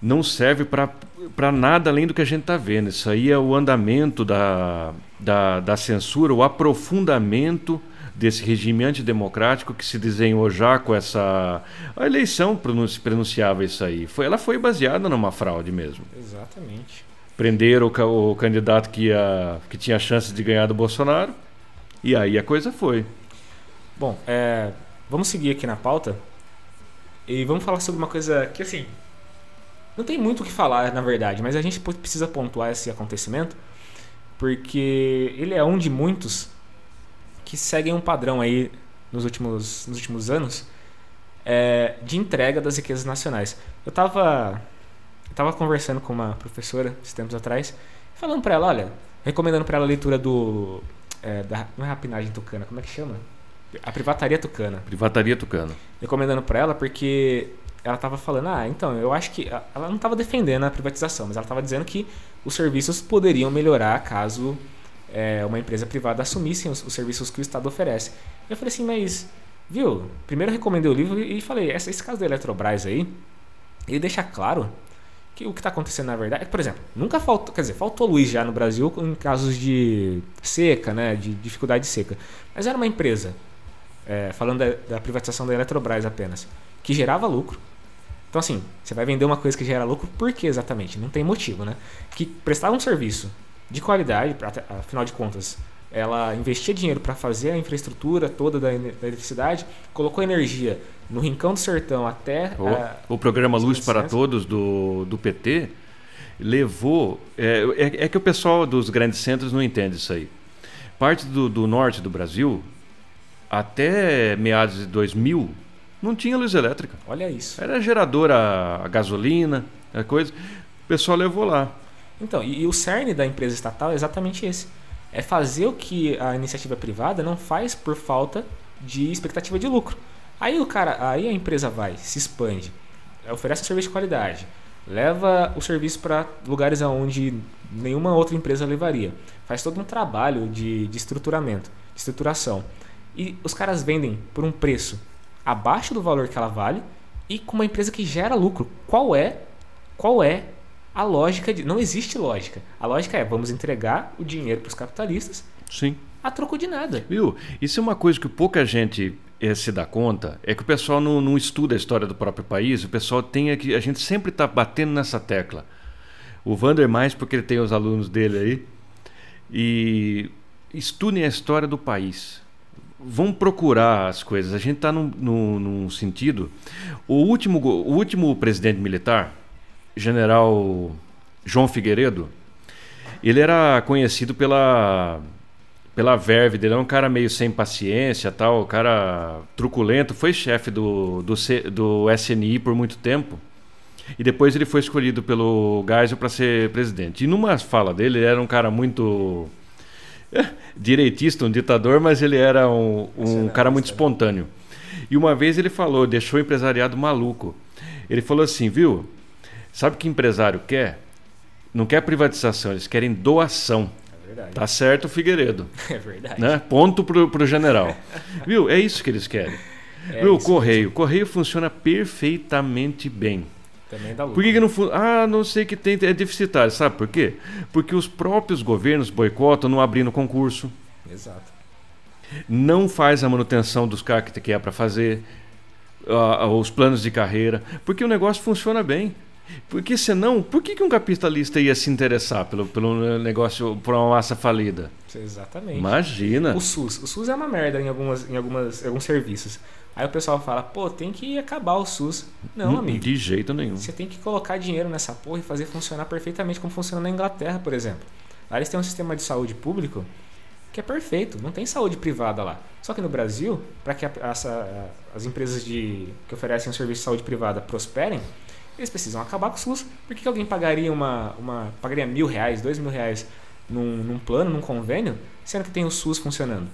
Não serve para nada além do que a gente está vendo. Isso aí é o andamento da, da, da censura, o aprofundamento desse regime antidemocrático que se desenhou já com essa. A eleição pronunci- pronunciava isso aí. Foi, ela foi baseada numa fraude mesmo.
Exatamente.
Prenderam o, o candidato que, ia, que tinha chance de ganhar do Bolsonaro. E aí a coisa foi.
Bom, é, vamos seguir aqui na pauta e vamos falar sobre uma coisa que, assim, não tem muito o que falar, na verdade, mas a gente precisa pontuar esse acontecimento porque ele é um de muitos que seguem um padrão aí nos últimos, nos últimos anos é, de entrega das riquezas nacionais. Eu estava eu tava conversando com uma professora esses tempos atrás, falando para ela, olha, recomendando para ela a leitura do é, da, não é rapinagem tucana, como é que chama? A privataria tucana.
Privataria Tucano.
Recomendando para ela porque ela estava falando, ah, então, eu acho que. Ela não estava defendendo a privatização, mas ela estava dizendo que os serviços poderiam melhorar caso é, uma empresa privada assumisse os, os, serviços que o Estado oferece. Eu falei assim, mas, viu? Primeiro eu recomendei o livro e falei, esse, esse caso da Eletrobras aí, ele deixa claro que o que está acontecendo na verdade, é por exemplo, nunca faltou, quer dizer, faltou luz já no Brasil em casos de seca, né, de dificuldade de seca. Mas era uma empresa, é, falando da, da privatização da Eletrobras apenas, que gerava lucro, então, assim, você vai vender uma coisa que gera lucro, por que exatamente? Não tem motivo, né? Que prestava um serviço de qualidade, afinal de contas, ela investia dinheiro para fazer a infraestrutura toda da, eletricidade, colocou energia no rincão do sertão até.
Oh, a, o programa Luz para Todos do, do PT levou. É, é, é, que o pessoal dos grandes centros não entende isso aí. Parte do, do norte do Brasil, até meados de 2000, não tinha luz elétrica.
Olha isso.
Era geradora a gasolina, a coisa. O pessoal levou lá.
Então, e, e, o cerne da empresa estatal é exatamente esse. É fazer o que a iniciativa privada não faz por falta de expectativa de lucro. Aí o cara, aí a empresa vai, se expande, oferece um serviço de qualidade, leva o serviço para lugares aonde nenhuma outra empresa levaria. Faz todo um trabalho de, de estruturamento, de estruturação. E os caras vendem por um preço abaixo do valor que ela vale e com uma empresa que gera lucro. Qual é? Qual é a lógica de não existe lógica. A lógica é vamos entregar o dinheiro para os capitalistas.
Sim.
A troco de nada.
Viu? Isso é uma coisa que pouca gente é, se dá conta, é que o pessoal não, não estuda a história do próprio país, o pessoal tem que a gente sempre está batendo nessa tecla. O Vander mais porque ele tem os alunos dele aí e estudem a história do país vamos procurar as coisas. A gente está num, num, num, sentido. O último, o último presidente militar, general João Figueiredo, ele era conhecido pela pela verve dele, é um cara meio sem paciência, tal, cara truculento, foi chefe do, do, do SNI por muito tempo. E depois ele foi escolhido pelo Geisel para ser presidente. E numa fala dele, ele era um cara muito direitista, um ditador, mas ele era um, um cara muito espontâneo. E uma vez ele falou, deixou o empresariado maluco. Ele falou assim, viu? Sabe o que empresário quer? Não quer privatização, eles querem doação. É verdade. Tá certo, Figueiredo. <laughs>
É verdade.
Né? Ponto pro, pro general. <laughs> viu? É isso que eles querem. É viu? Correio. Correio funciona perfeitamente bem.
Também dá lucro.
Por que, que não Ah, não sei que tem, é deficitário. Sabe por quê? Porque os próprios governos boicotam não abrindo concurso.
Exato.
Não faz a manutenção dos carros que é para fazer, uh, os planos de carreira, porque o negócio funciona bem. Porque senão, por que, que um capitalista ia se interessar pelo, pelo negócio, por uma massa falida?
Exatamente.
Imagina.
O SUS. O SUS é uma merda em, algumas, em, algumas, alguns serviços. Aí o pessoal fala, pô, tem que acabar o SUS. Não, amigo.
De jeito nenhum.
Você tem que colocar dinheiro nessa porra e fazer funcionar perfeitamente como funciona na Inglaterra, por exemplo. Lá eles têm um sistema de saúde público que é perfeito, não tem saúde privada lá. Só que no Brasil, para que a, essa, as empresas de, que oferecem um serviço de saúde privada prosperem, eles precisam acabar com o SUS. Por que, alguém pagaria uma, uma pagaria mil reais, dois mil reais num, num plano, num convênio, sendo que tem o SUS funcionando?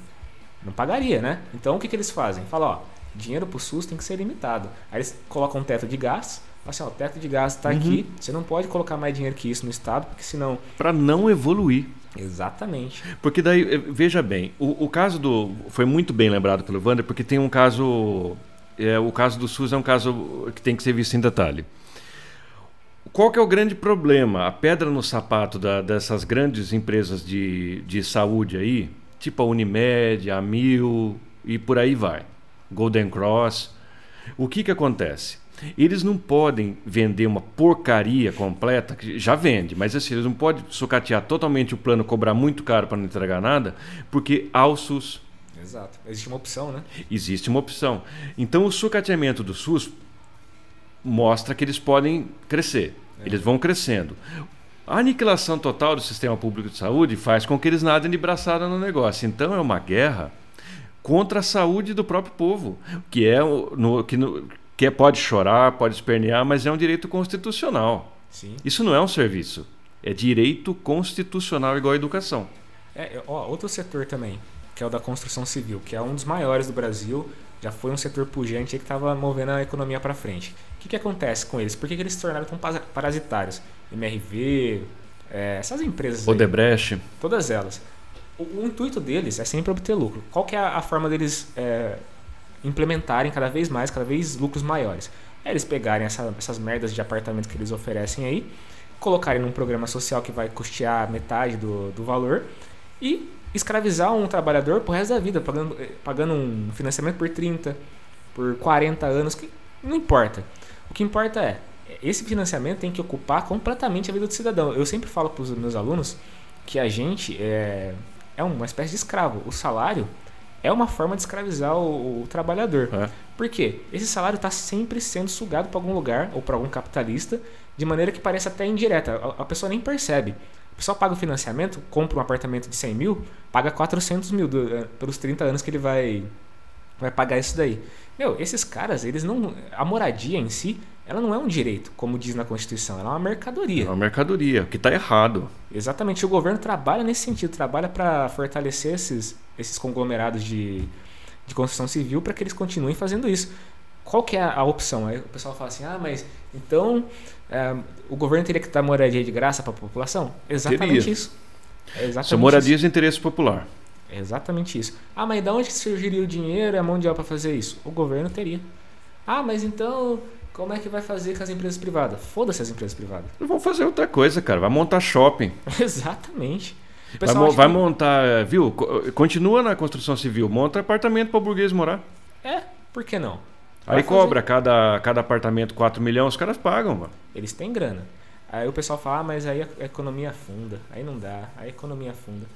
Não pagaria, né? Então o que, que eles fazem? Fala, ó, dinheiro para o SUS tem que ser limitado. Aí eles colocam um teto de gás, assim, ó, o teto de gás está uhum. aqui, você não pode colocar mais dinheiro que isso no Estado, porque senão...
Para não evoluir.
Exatamente.
Porque daí, eh, veja bem, o, o caso do... Foi muito bem lembrado pelo Wander, porque tem um caso... É, o caso do SUS é um caso que tem que ser visto em detalhe. Qual que é o grande problema? A pedra no sapato da, dessas grandes empresas de, de saúde aí, tipo a Unimed, a Mil e por aí vai. Golden Cross. O que, que acontece? Eles não podem vender uma porcaria completa, que já vende, mas assim, eles não podem sucatear totalmente o plano, cobrar muito caro para não entregar nada, porque há o SUS.
Exato. Existe uma opção, né?
Existe uma opção. Então o sucateamento do SUS mostra que eles podem crescer. É. Eles vão crescendo. A aniquilação total do sistema público de saúde faz com que eles nadem de braçada no negócio. Então é uma guerra contra a saúde do próprio povo, que é no, que, no, que é, pode chorar, pode espernear, mas é um direito constitucional.
Sim.
Isso não é um serviço, é direito constitucional igual à educação.
É, ó, outro setor também, que é o da construção civil, que é um dos maiores do Brasil, já foi um setor pujante que estava movendo a economia para frente. O que, que acontece com eles? Por que, que eles se tornaram tão parasitários? MRV, é, essas empresas.
Odebrecht.
Aí, todas elas. O, o, intuito deles é sempre obter lucro. Qual que é a, a forma deles é, implementarem cada vez mais, cada vez lucros maiores? É eles pegarem essa, essas merdas de apartamento que eles oferecem aí, colocarem num programa social que vai custear metade do, do valor e escravizar um trabalhador pro resto da vida, pagando, eh, pagando um financiamento por 30, por 40 anos, que não importa. O que importa é, esse financiamento tem que ocupar completamente a vida do cidadão. Eu sempre falo para os meus alunos que a gente é, é uma espécie de escravo. O salário é uma forma de escravizar o, o trabalhador. É. Por quê? Esse salário está sempre sendo sugado para algum lugar ou para algum capitalista de maneira que parece até indireta. A, a pessoa nem percebe pessoal paga o financiamento, compra um apartamento de 100 mil, paga 400 mil do, eh, pelos 30 anos que ele vai, vai pagar isso daí. Meu, esses caras, eles não. A moradia em si, ela não é um direito, como diz na Constituição, ela é uma mercadoria. É
uma mercadoria, que está errado.
Exatamente, o governo trabalha nesse sentido, trabalha para fortalecer esses, esses conglomerados de, de construção civil para que eles continuem fazendo isso. Qual que é a, opção? Aí o pessoal fala assim, ah, mas então é, o governo teria que dar moradia de graça para a população? Exatamente teria. isso.
É exatamente São moradias isso. de interesse popular.
É exatamente isso. Ah, mas de onde surgiria o dinheiro e a mão de obra para fazer isso? O governo teria. Ah, mas então como é que vai fazer com as empresas privadas? Foda-se as empresas privadas.
Vão fazer outra coisa, cara. Vai montar shopping. <laughs>
Exatamente.
Vai, vai que... montar, viu? Continua na construção civil, monta apartamento para o burguês morar.
É, por que não?
Aí cobra cada, cada apartamento 4 milhões, os caras pagam, mano.
Eles têm grana. Aí o pessoal fala, ah, mas aí a economia afunda. Aí não dá, aí a economia afunda.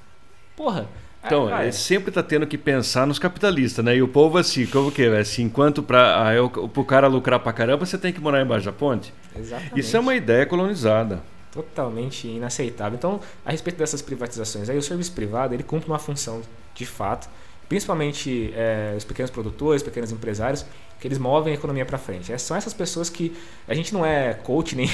Porra.
Então, ele sempre tá tendo que pensar nos capitalistas, né? E o povo assim, como que é? Assim, enquanto para o cara lucrar pra caramba, você tem que morar embaixo da ponte?
Exatamente.
Isso é uma ideia colonizada.
Totalmente inaceitável. Então, a respeito dessas privatizações, aí o serviço privado, ele cumpre uma função de fato, principalmente é, os pequenos produtores, pequenos empresários, que eles movem a economia para frente. É, são essas pessoas que a gente não é coach <laughs> nem,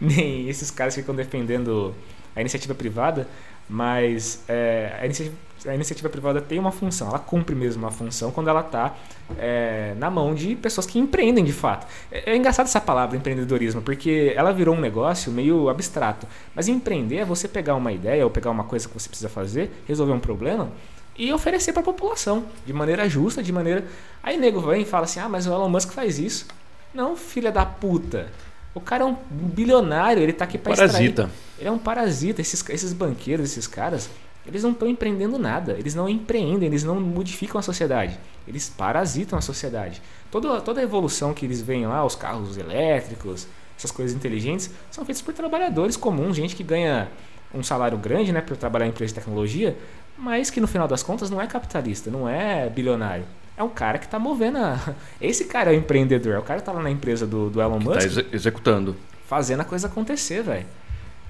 nem esses caras que ficam defendendo a iniciativa privada, mas é, a, iniciativa, a, iniciativa, privada tem uma função, ela cumpre mesmo uma função quando ela está é, na mão de pessoas que empreendem de fato. É, é engraçado essa palavra empreendedorismo, porque ela virou um negócio meio abstrato. Mas empreender é você pegar uma ideia ou pegar uma coisa que você precisa fazer, resolver um problema e oferecer para a população de maneira justa, de maneira. Aí nego vem e fala assim: ah, mas o Elon Musk faz isso. Não, filha da puta. O cara é um bilionário, ele tá aqui para
Parasita.
Ele é um parasita. Esses, esses banqueiros, esses caras, eles não estão empreendendo nada. Eles não empreendem, eles não modificam a sociedade. Eles parasitam a sociedade. Toda, toda a evolução que eles veem lá, os carros elétricos, essas coisas inteligentes, são feitas por trabalhadores comuns, gente que ganha um salário grande, né, por trabalhar em empresa de tecnologia, mas que no final das contas não é capitalista, não é bilionário. É um cara que está movendo a... <laughs> Esse cara é o empreendedor, é o cara que tá lá na empresa do, do Elon que tá Musk.
Tá ex executando.
Fazendo a coisa acontecer, velho.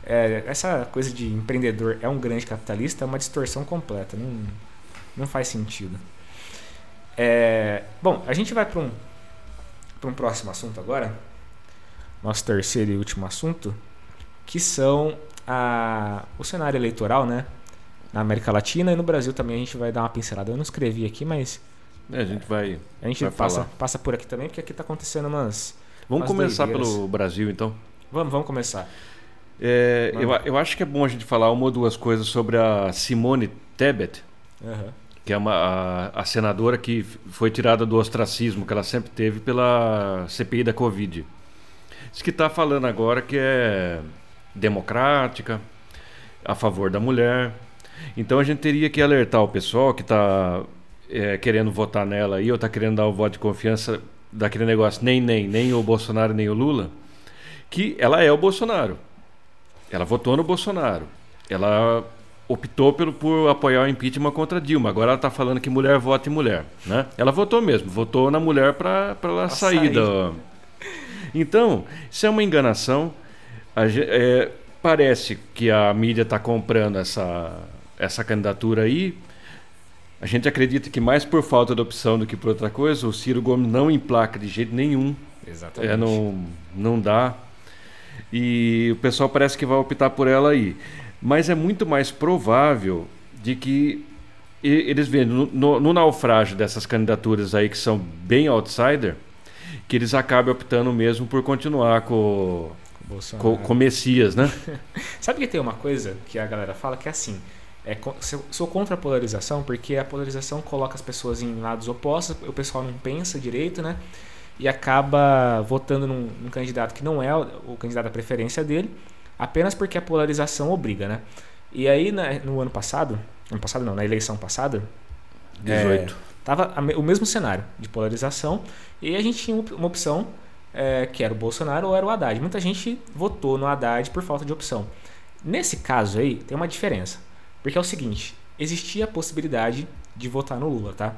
É, essa coisa de empreendedor é um grande capitalista é uma distorção completa. Não, não faz sentido. É, bom, a gente vai para um, um próximo assunto agora. Nosso terceiro e último assunto. Que são a, o cenário eleitoral, né? na América Latina e no Brasil também a gente vai dar uma pincelada. Eu não escrevi aqui, mas.
É, a gente vai.
A gente vai passa, passa por aqui também, porque aqui está acontecendo umas.
Vamos umas começar doideiras. pelo Brasil, então?
Vamos, vamos começar.
É, eu, eu acho que é bom a gente falar uma ou duas coisas sobre a Simone Tebet,
uhum.
que é uma, a, a, senadora que foi tirada do ostracismo que ela sempre teve pela CPI da Covid. Diz que está falando agora que é democrática, a favor da mulher, então a gente teria que alertar o pessoal que está é, querendo votar nela aí, ou está querendo dar o voto de confiança daquele negócio, nem, nem, nem o Bolsonaro, nem o Lula, que ela é o Bolsonaro. Ela votou no Bolsonaro. Ela optou pelo, por apoiar o impeachment contra Dilma. Agora ela está falando que mulher vota em mulher. Né? Ela votou mesmo, votou na mulher para ela sair da. Então, isso é uma enganação. É, parece que a mídia está comprando essa, essa candidatura aí. A gente acredita que mais por falta de opção do que por outra coisa, o Ciro Gomes não emplaca de jeito nenhum.
Exatamente.
É, não, não dá. E o pessoal parece que vai optar por ela aí. Mas é muito mais provável de que eles veem no, no, no, naufrágio dessas candidaturas aí que são bem outsider, que eles acabam optando mesmo por continuar com, com, com Messias, né? <laughs>
Sabe que tem uma coisa que a galera fala que é assim. É, sou contra a polarização porque a polarização coloca as pessoas em lados opostos, o pessoal não pensa direito, né? E acaba votando num, num candidato que não é o, o candidato da preferência dele, apenas porque a polarização obriga, né? E aí, né, no ano passado, ano passado não, na eleição passada,
18.
É, tava o mesmo cenário de polarização e a gente tinha uma opção é, que era o Bolsonaro ou era o Haddad. Muita gente votou no Haddad por falta de opção. Nesse caso aí, tem uma diferença. Porque é o seguinte, existia a possibilidade de votar no Lula, tá?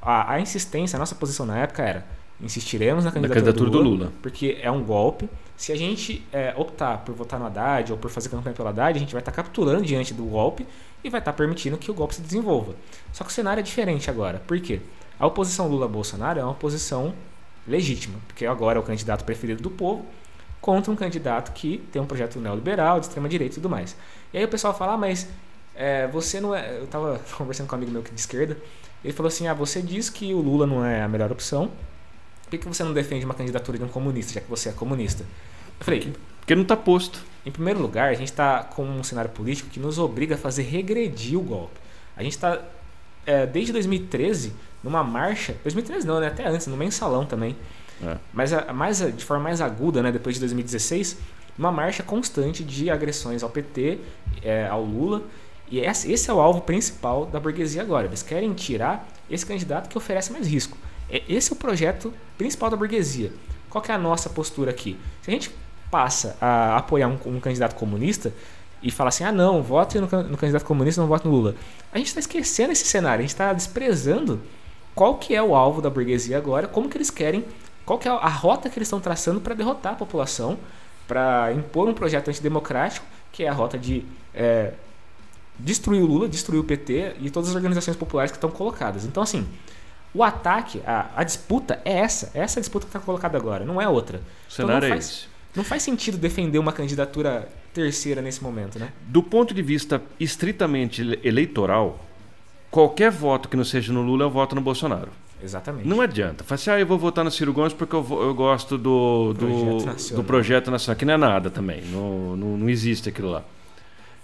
A, a insistência, a nossa posição na época era insistiremos na candidatura, candidatura do, Lula, do, Lula, porque é um golpe. Se a gente é, optar por votar no Haddad ou por fazer campanha pelo Haddad, a gente vai estar tá capturando diante do golpe e vai estar tá permitindo que o golpe se desenvolva. Só que o cenário é diferente agora. Por quê? A oposição Lula-Bolsonaro é uma oposição legítima, porque agora é o candidato preferido do povo contra um candidato que tem um projeto neoliberal, de extrema-direita e tudo mais. E aí o pessoal fala, ah, mas é, você não é... Eu estava <laughs> conversando com um amigo meu que é de esquerda, ele falou assim, ah, você diz que o Lula não é a melhor opção, por que você não defende uma candidatura de um comunista, já que você é comunista?
Eu falei. Porque não está posto.
Em primeiro lugar, a gente está com um cenário político que nos obriga a fazer regredir o golpe. A gente está, é, desde 2013, numa marcha. 2013 não, né? Até antes, no mensalão também. É. Mas a, mais, de forma mais aguda, né? Depois de 2016, uma marcha constante de agressões ao PT, é, ao Lula. E esse é o alvo principal da burguesia agora. Eles querem tirar esse candidato que oferece mais risco. É, esse é o projeto principal da burguesia. Qual é a nossa postura aqui? Se a gente passa a apoiar um, um candidato comunista e fala assim, ah não, vote no, no candidato comunista, não vote no Lula. A gente está esquecendo esse cenário, a gente está desprezando qual que é o alvo da burguesia agora, como que eles querem, qual que é a rota que eles estão traçando para derrotar a população, para impor um projeto antidemocrático, que é a rota de é, destruir o Lula, destruir o PT e todas as organizações populares que estão colocadas. Então, assim, o ataque, a, a disputa é essa. É essa disputa que está colocada agora, não é outra. O
então, cenário
então
é esse.
Não faz sentido defender uma candidatura terceira nesse momento, né?
Do ponto de vista estritamente eleitoral, qualquer voto que não seja no Lula, eu voto no Bolsonaro.
Exatamente.
Não adianta. Fala assim, ah, eu vou votar no Ciro Gomes porque eu, vou, eu gosto do, do projeto, do projeto nacional, que não é nada também. Não, não, não existe aquilo lá.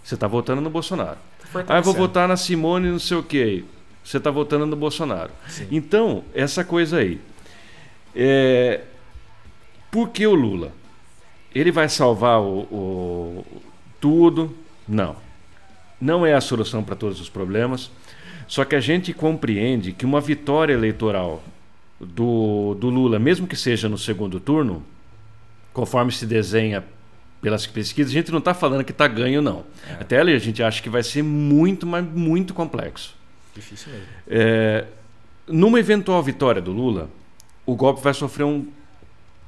Você está votando no Bolsonaro. Tá ah, eu vou votar na Simone não sei o quê você está votando no Bolsonaro. Sim. Então, essa coisa aí. É... Por que o Lula? Ele vai salvar o, o... tudo? Não. Não é a solução para todos os problemas. Só que a gente compreende que uma vitória eleitoral do, do Lula, mesmo que seja no segundo turno, conforme se desenha pelas pesquisas, a gente não está falando que está ganho, não. É. Até ali a gente acha que vai ser muito, mas muito complexo.
Difícil mesmo.
É, numa eventual vitória do Lula, o golpe vai sofrer um,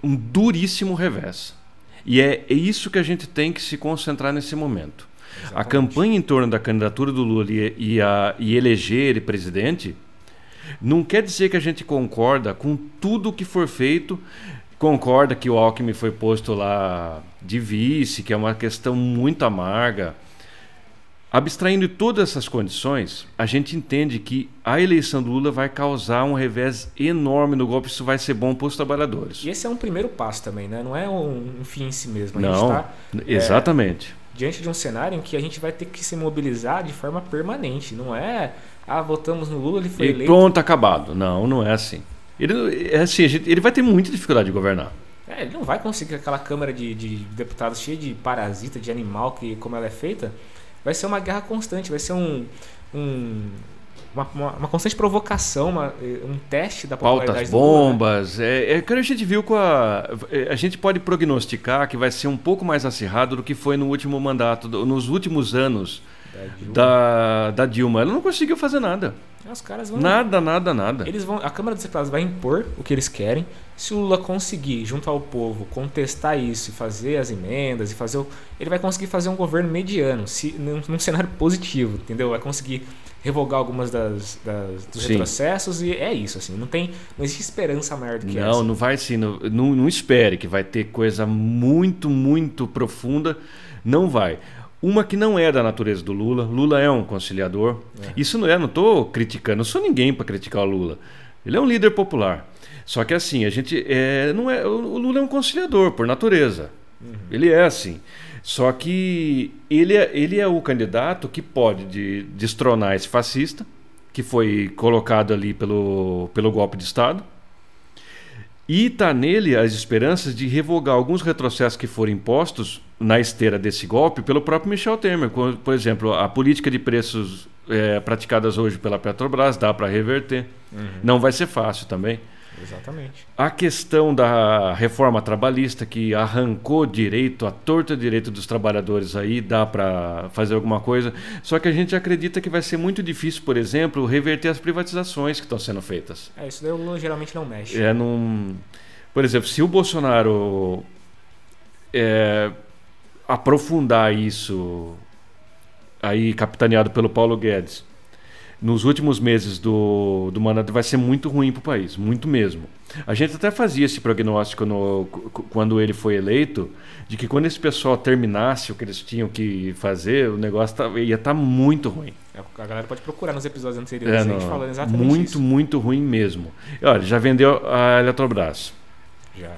um duríssimo revés. E é, é isso que a gente tem que se concentrar nesse momento. Exatamente. A campanha em torno da candidatura do Lula e, e, a, e eleger ele presidente não quer dizer que a gente concorda com tudo que for feito. Concorda que o Alckmin foi posto lá de vice, que é uma questão muito amarga Abstraindo todas essas condições, a gente entende que a eleição do Lula vai causar um revés enorme no golpe, isso vai ser bom para os trabalhadores.
E esse é um primeiro passo também, né? Não é um, fim em si mesmo. A
Não, tá, exatamente.
É, diante de um cenário em que a gente vai ter que se mobilizar de forma permanente. Não é, ah, votamos no Lula, ele foi e eleito.
pronto, acabado. Não, não é assim. Ele, é assim, gente, ele vai ter muita dificuldade de governar.
É, ele não vai conseguir aquela Câmara de, de deputados cheia de parasita, de animal, que como ela é feita vai ser uma guerra constante, vai ser um, um uma, uma, uma, constante provocação, uma, um teste da popularidade
Pautas bombas. É, é que a gente viu com a. É, a gente pode prognosticar que vai ser um pouco mais acirrado do que foi no último mandato, nos últimos anos da Dilma. Da, da Dilma. Ela não conseguiu fazer nada.
Os caras vão.
Nada, nada, nada.
Eles vão. A Câmara dos Deputados vai impor o que eles querem. Se o Lula conseguir, junto ao povo, contestar isso e fazer as emendas e fazer o, Ele vai conseguir fazer um governo mediano, se, num, num cenário positivo, entendeu? Vai conseguir revogar algumas das, das dos Sim. retrocessos e é isso, assim. Não tem. Não existe esperança maior do que
não,
essa.
Não, não vai sim. Não, não, não espere que vai ter coisa muito, muito profunda. Não vai. Uma que não é da natureza do Lula. Lula é um conciliador. É. Isso não é, não estou criticando, não sou ninguém para criticar o Lula. Ele é um líder popular. Só que assim, a gente é, não é, o Lula é um conciliador por natureza. Uhum. Ele é assim. Só que ele é, ele é o candidato que pode de, destronar esse fascista, que foi colocado ali pelo, pelo golpe de Estado. E está nele as esperanças de revogar alguns retrocessos que foram impostos na esteira desse golpe pelo próprio Michel Temer. Por exemplo, a política de preços é, praticadas hoje pela Petrobras dá para reverter. Uhum. Não vai ser fácil também.
Exatamente.
A questão da reforma trabalhista que arrancou direito, a torta direito dos trabalhadores aí, dá para fazer alguma coisa. Só que a gente acredita que vai ser muito difícil, por exemplo, reverter as privatizações que estão sendo feitas.
É, isso daí o Lula geralmente não mexe.
É, num... Por exemplo, se o Bolsonaro é, aprofundar isso aí capitaneado pelo Paulo Guedes nos últimos meses do, do mandato vai ser muito ruim para o país, muito mesmo. A gente até fazia esse prognóstico no, quando ele foi eleito, de que quando esse pessoal terminasse o que eles tinham que fazer, o negócio tá, ia estar tá muito ruim.
É, a galera pode procurar nos episódios anteriores,
é,
não, a gente falando exatamente
Muito,
isso.
muito ruim mesmo. Olha, já vendeu a Eletrobras.
Já.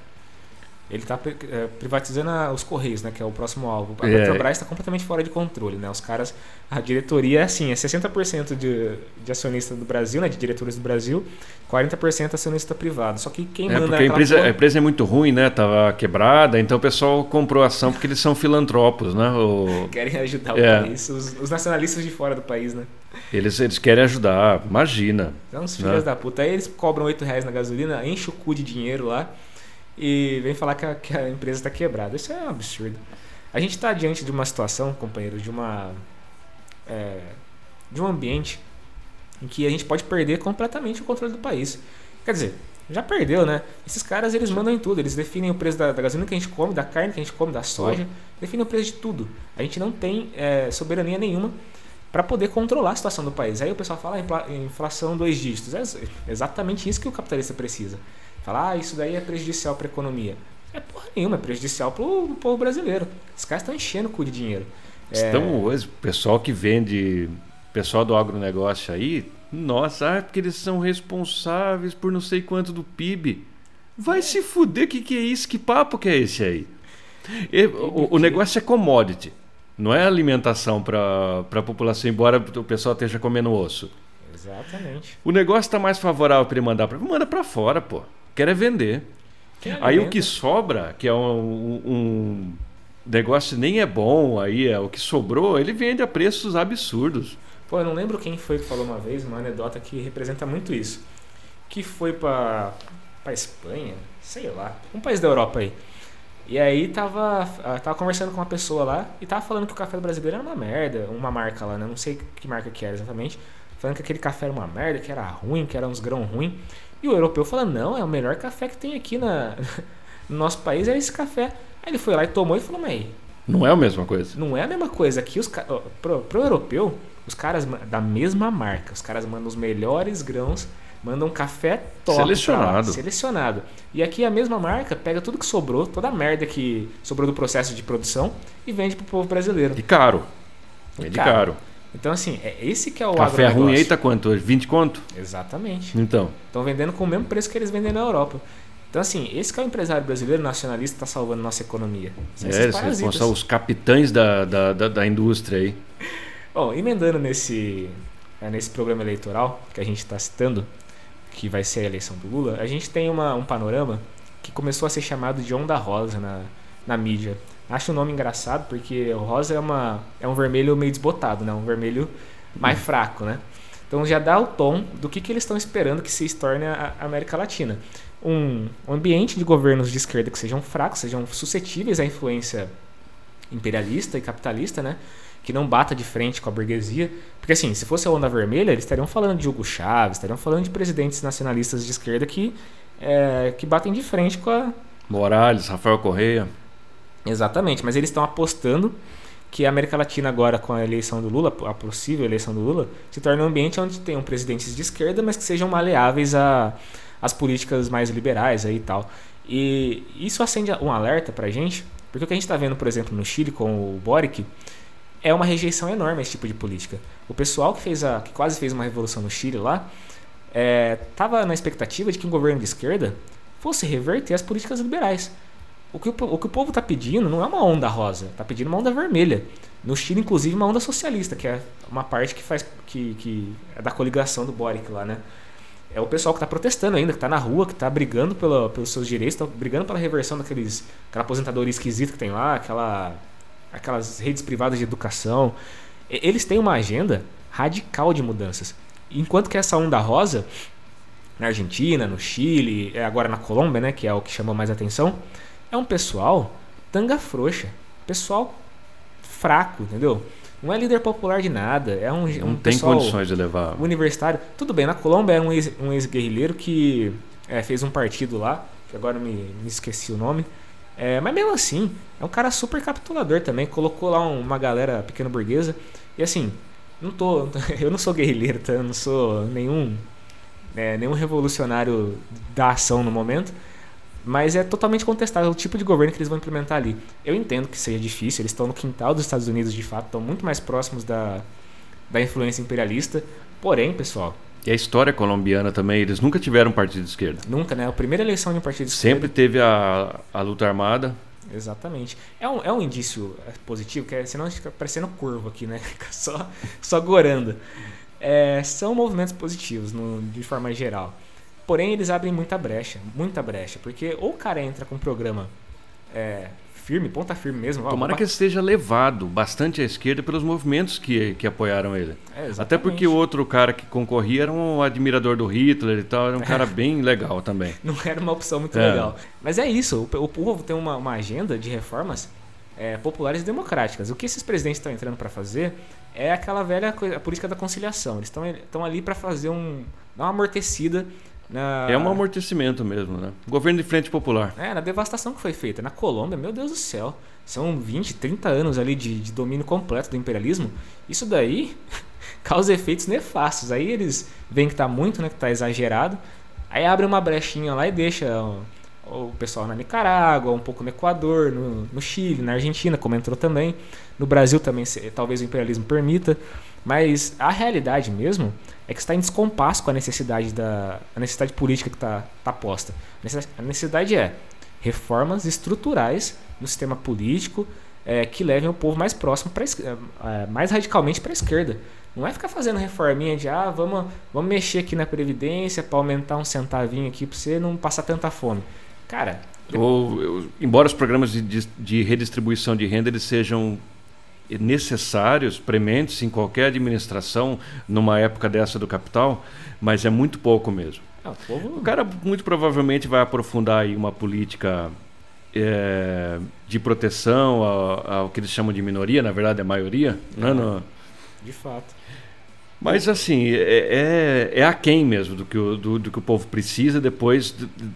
Ele está é, privatizando os Correios, né, que é o próximo alvo. A é. Petrobras está completamente fora de controle. Né? Os caras, a diretoria é assim, é 60% de, de acionista do Brasil, né, de diretores do Brasil, 40% acionista privado. Só que quem
é,
manda...
Porque a empresa, porra... a empresa é muito ruim, né? Tava quebrada, então o pessoal comprou ação porque eles são filantropos, né? O... <laughs>
Querem ajudar o é. país. Os, os, nacionalistas de fora do país, né?
Eles, eles querem ajudar, imagina.
São os filhos né? da puta. Aí eles cobram 8 reais na gasolina, enche o cu de dinheiro lá e vem falar que a, que a empresa está quebrada. Isso é um absurdo. A gente está diante de uma situação, companheiro, de uma é, de um ambiente em que a gente pode perder completamente o controle do país. Quer dizer, já perdeu, né? Esses caras eles mandam em tudo, eles definem o preço da, da gasolina que a gente come, da carne que a gente come, da soja, definem o preço de tudo. A gente não tem é, soberania nenhuma para poder controlar a situação do país. Aí o pessoal fala ah, inflação dois dígitos. É exatamente isso que o capitalista precisa. Falar, ah, isso daí é prejudicial para a economia. É porra nenhuma, é prejudicial para o povo brasileiro. Os caras estão enchendo o cu de dinheiro.
Estão é... hoje, o pessoal que vende, pessoal do agronegócio aí, nossa, ah, porque eles são responsáveis por não sei quanto do PIB. Vai é. se fuder, o que, que é isso? Que papo que é esse aí? E, o, o negócio é commodity, não é alimentação para a população, embora o pessoal esteja comendo osso.
Exatamente.
O negócio está mais favorável para ele mandar para manda para fora, pô quer é vender. aí o que sobra, que é um, um, negócio nem é bom, aí é o que sobrou, ele vende a preços absurdos.
Pô, eu não lembro quem foi que falou uma vez, uma anedota que representa muito isso. Que foi para para Espanha, sei lá, um país da Europa aí. E aí tava, ah, tava conversando com uma pessoa lá e tava falando que o café brasileiro era uma merda, uma marca lá, né? Não sei que marca que era exatamente. Falando que aquele café era uma merda, que era ruim, que era uns grãos ruins. E o europeu fala: não, é o melhor café que tem aqui na, <laughs> no nosso país, é esse café. Aí ele foi lá e tomou e falou: mas.
Não é a mesma coisa.
Não é a mesma coisa. Aqui, os, pro, pro europeu, os caras da mesma marca, os caras mandam os melhores grãos, mandam café top.
Selecionado.
selecionado. E aqui a mesma marca pega tudo que sobrou, toda a merda que sobrou do processo de produção e vende pro povo brasileiro.
E caro. Vende caro. caro.
Então, assim, é esse que é o
Café ruim aí tá quanto? 20 conto?
Exatamente.
Então.
Estão vendendo com o mesmo preço que eles vendem na Europa. Então, assim, esse que é o empresário brasileiro nacionalista que está salvando nossa economia.
São é, são os capitães da, da, da, da, indústria aí. <laughs>
Bom, emendando nesse, é, nesse programa eleitoral que a gente está citando, que vai ser a eleição do Lula, a gente tem uma, um panorama que começou a ser chamado de onda rosa na, na mídia. Acho o nome engraçado porque o rosa é, uma, é um vermelho meio desbotado, né? Um vermelho mais fraco, né? Então já dá o tom do que, que eles estão esperando que se torne a América Latina. Um, ambiente de governos de esquerda que sejam fracos, sejam suscetíveis à influência imperialista e capitalista, né? Que não bata de frente com a burguesia. Porque assim, se fosse a onda vermelha, eles estariam falando de Hugo Chávez, estariam falando de presidentes nacionalistas de esquerda que, é, que batem de frente com a...
Morales, Rafael Correia.
Exatamente, mas eles estão apostando que a América Latina agora com a eleição do Lula, a possível eleição do Lula, se torne um ambiente onde tenham presidentes de esquerda, mas que sejam maleáveis a as políticas mais liberais aí e tal. E isso acende um alerta pra gente, porque o que a gente está vendo, por exemplo, no Chile com o Boric, é uma rejeição enorme a esse tipo de política. O pessoal que fez a que quase fez uma revolução no Chile lá é, na expectativa de que um governo de esquerda fosse reverter as políticas liberais. O que o, o, que o povo está pedindo não é uma onda rosa, está pedindo uma onda vermelha. No Chile, inclusive, uma onda socialista, que é uma parte que faz que, que é da coligação do Boric lá, né? É o pessoal que está protestando ainda, que está na rua, que está brigando pela, pelos seus direitos, está brigando pela reversão daqueles, aquela aposentadoria esquisita que tem lá, aquela, aquelas redes privadas de educação. Eles têm uma agenda radical de mudanças. Enquanto que essa onda rosa, na Argentina, no Chile, é agora na Colômbia, né, que é o que chama mais atenção, é um pessoal tanga frouxa. Pessoal fraco, entendeu? Não é líder popular de nada. É um,
não
um
tem condições de levar.
Universitário. Tudo bem, na Colômbia é um ex-guerrilheiro um ex que é, fez um partido lá, que agora me, me esqueci o nome. É, mas mesmo assim, é um cara super capitulador também. Colocou lá uma galera pequena burguesa. E assim, não tô, <laughs> eu não sou guerrilheiro, tá? eu não sou nenhum, é, nenhum revolucionário da ação no momento. Mas é totalmente contestável o tipo de governo que eles vão implementar ali. Eu entendo que seja difícil, eles estão no quintal dos Estados Unidos de fato, estão muito mais próximos da, da influência imperialista. Porém, pessoal.
E a história colombiana também, eles nunca tiveram um partido de esquerda.
Nunca, né? A primeira eleição de um partido de
Sempre
esquerda.
Sempre teve a, a luta armada.
Exatamente. É um, é um indício positivo, que é, senão fica parecendo curvo aqui, né? <laughs> só, só gorando. É, são movimentos positivos, no, de forma geral. Porém, eles abrem muita brecha, muita brecha, porque ou o cara entra com um programa é, firme, ponta firme mesmo.
Tomara que ele esteja levado bastante à esquerda pelos movimentos que, que apoiaram ele. É, Até porque o outro cara que concorria era um admirador do Hitler e tal, era um é. cara bem legal também. <laughs>
Não era uma opção muito é. legal. Mas é isso, o, o povo tem uma, uma agenda de reformas é, populares e democráticas. O que esses presidentes estão entrando para fazer é aquela velha coisa, a política da conciliação. Eles estão ali para fazer um. dar uma amortecida
na... É um amortecimento mesmo, né? Governo de frente popular.
É, na devastação que foi feita. Na Colômbia, meu Deus do céu. São 20, 30 anos ali de, de domínio completo do imperialismo. Isso daí <laughs> causa efeitos nefastos. Aí eles veem que tá muito, né? Que tá exagerado. Aí abre uma brechinha lá e deixa o, o pessoal na Nicarágua, um pouco no Equador, no, no Chile, na Argentina, como entrou também. No Brasil também, talvez o imperialismo permita. Mas a realidade mesmo é que está em descompasso com a necessidade da a necessidade política que está tá posta. A necessidade é reformas estruturais no sistema político é, que levem o povo mais próximo para é, mais radicalmente para a esquerda. Não é ficar fazendo reforminha de ah, vamos, vamos mexer aqui na previdência para aumentar um centavinho aqui para você não passar tanta fome. Cara,
ou, embora os programas de, de, de redistribuição de renda eles sejam necessários, prementes em qualquer administração numa época dessa do capital, mas é muito pouco mesmo. Ah, o, povo... o, cara muito provavelmente vai aprofundar aí uma política é, de proteção ao, ao, que eles chamam de minoria, na verdade é maioria, é, né? No...
De fato.
Mas assim, é, é, é aquém mesmo do que, o, do, do, que o povo precisa depois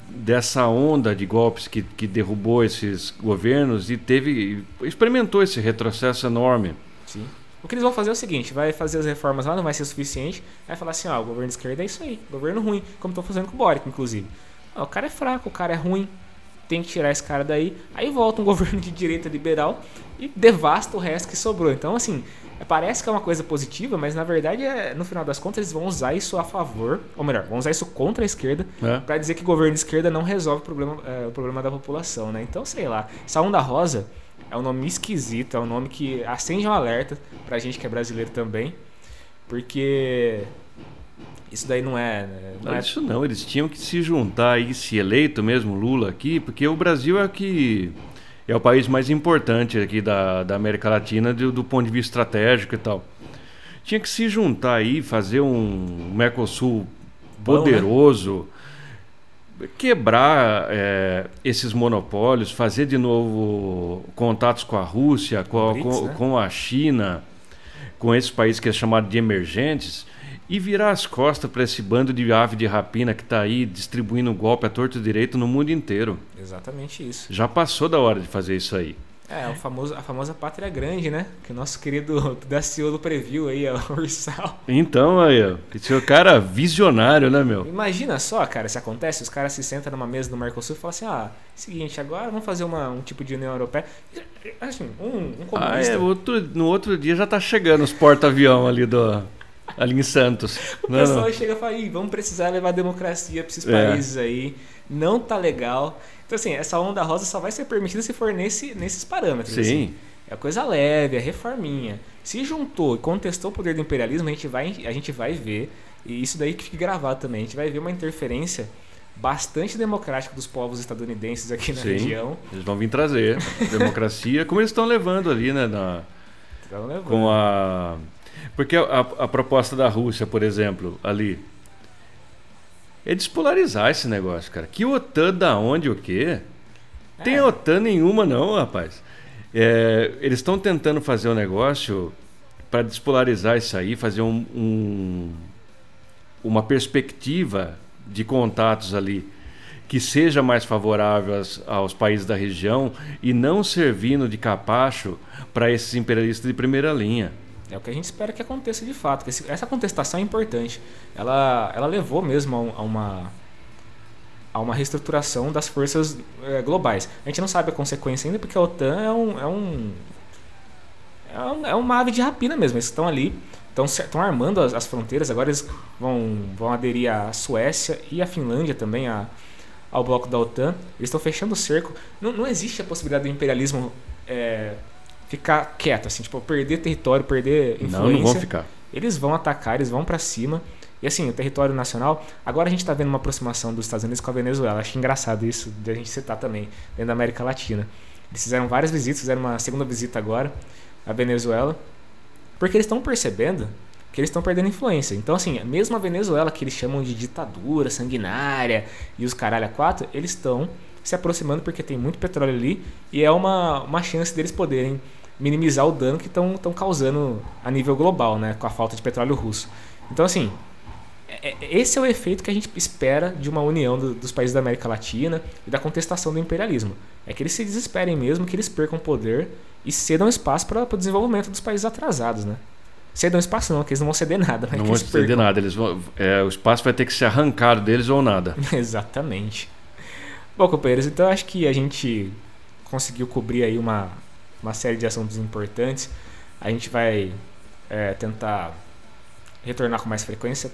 dessa onda de golpes que, que derrubou esses governos e teve experimentou esse retrocesso enorme.
Sim. O que eles vão fazer é o seguinte, vai fazer as reformas lá, não vai ser suficiente, vai falar assim, ó, o governo de esquerda é isso aí, governo ruim, como estão fazendo com o Boric, inclusive. o cara é fraco, o cara é ruim, tem que tirar esse cara daí. Aí volta um <laughs> governo de direita liberal e devasta o resto que sobrou. Então, assim, Parece que é uma coisa positiva, mas na verdade, é, no final das contas, eles vão usar isso a favor, ou melhor, vão usar isso contra a esquerda, é. para dizer que o governo de esquerda não resolve o problema, é, o problema da população, né? Então, sei lá, essa onda rosa é um nome esquisito, é um nome que acende um alerta pra gente que é brasileiro também, porque isso daí não é.
Né? Não, não é... Isso não, eles tinham que se juntar e se eleito mesmo Lula aqui, porque o Brasil é que é o país mais importante aqui da, da América Latina do, do ponto de vista estratégico e tal. Tinha que se juntar aí, fazer um Mercosul poderoso, Bom, né? quebrar é, esses monopólios, fazer de novo contatos com a Rússia, com com, né? com a China, com esses países que é chamado de emergentes e virar as costas para esse bando de ave de rapina que está aí distribuindo golpe a torto e direito no mundo inteiro.
Exatamente isso.
Já passou da hora de fazer isso aí.
É, o famoso, a famosa pátria grande, né? Que o nosso querido <laughs> Daciolo previu aí, ó, o Ursal.
Então, aí, ó. Esse é cara visionário, né, meu?
Imagina só, cara, se acontece, os caras se sentam numa mesa no Mercosul e falam assim, ah, seguinte, agora vamos fazer uma, um tipo de União Europeia. Assim, um, um comunista...
Ah, é, outro, no outro dia já tá chegando os porta-avião ali do... Ali em Santos.
O pessoal não. chega e fala, vamos precisar levar democracia para esses é. países aí. Não tá legal. Então, assim, essa onda rosa só vai ser permitida se for nesse, nesses parâmetros.
Sim.
Assim. É coisa leve, é reforminha. Se juntou e contestou o poder do imperialismo, a gente vai, a gente vai ver, e isso daí que fica gravado também, a gente vai ver uma interferência bastante democrática dos povos estadunidenses aqui na
Sim,
região.
Eles vão vir trazer <laughs> democracia, como eles estão levando ali, né? Na, levando. Com a. Porque a, a proposta da Rússia, por exemplo, ali, é despolarizar esse negócio, cara. Que OTAN da onde o quê? É. Tem OTAN nenhuma não, rapaz. É, eles estão tentando fazer um negócio para despolarizar isso aí, fazer um, um, uma perspectiva de contatos ali que seja mais favorável aos, aos países da região e não servindo de capacho para esses imperialistas de primeira linha.
É o que a gente espera que aconteça de fato. Que essa contestação é importante. Ela, ela levou mesmo a uma, a uma reestruturação das forças é, globais. A gente não sabe a consequência ainda, porque a OTAN é um. É, um, é, um, é uma ave de rapina mesmo. Eles estão ali, estão, estão armando as, as, fronteiras. Agora eles vão, vão aderir à Suécia e à Finlândia também a, ao bloco da OTAN. Eles estão fechando o cerco. Não, não existe a possibilidade do imperialismo. É, ficar quieto, assim, tipo, perder território, perder influência.
Não, não vão ficar.
Eles vão atacar, eles vão para cima. E assim, o território nacional. Agora a gente está vendo uma aproximação dos Estados Unidos com a Venezuela. Acho engraçado isso de a gente citar também, dentro da América Latina. Eles fizeram várias visitas, fizeram uma segunda visita agora à Venezuela. Porque eles estão percebendo que eles estão perdendo influência. Então, assim, mesmo a Venezuela, que eles chamam de ditadura sanguinária e os caralho a quatro, eles estão se aproximando porque tem muito petróleo ali e é uma, uma chance deles poderem minimizar o dano que estão causando a nível global, né, com a falta de petróleo russo. Então, assim, é, é, esse é o efeito que a gente espera de uma união do, dos países da América Latina e da contestação do imperialismo. É que eles se desesperem mesmo, que eles percam poder e cedam espaço para o desenvolvimento dos países atrasados, né? Cedam espaço não, que eles não vão ceder nada.
Não vão ceder percam. nada, eles vão, é, o espaço vai ter que ser arrancado deles ou nada. <laughs>
Exatamente. Bom, companheiros, então acho que a gente conseguiu cobrir aí uma, uma série de assuntos importantes. A gente vai é, tentar retornar com mais frequência.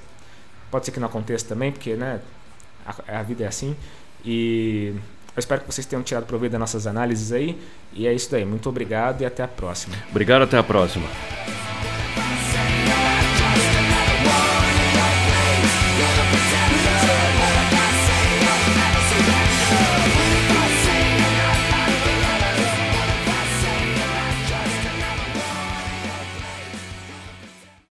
Pode ser que não aconteça também, porque né, a, a vida é assim. E eu espero que vocês tenham tirado proveito das nossas análises aí. E é isso daí. Muito obrigado e até a próxima.
Obrigado, até a próxima.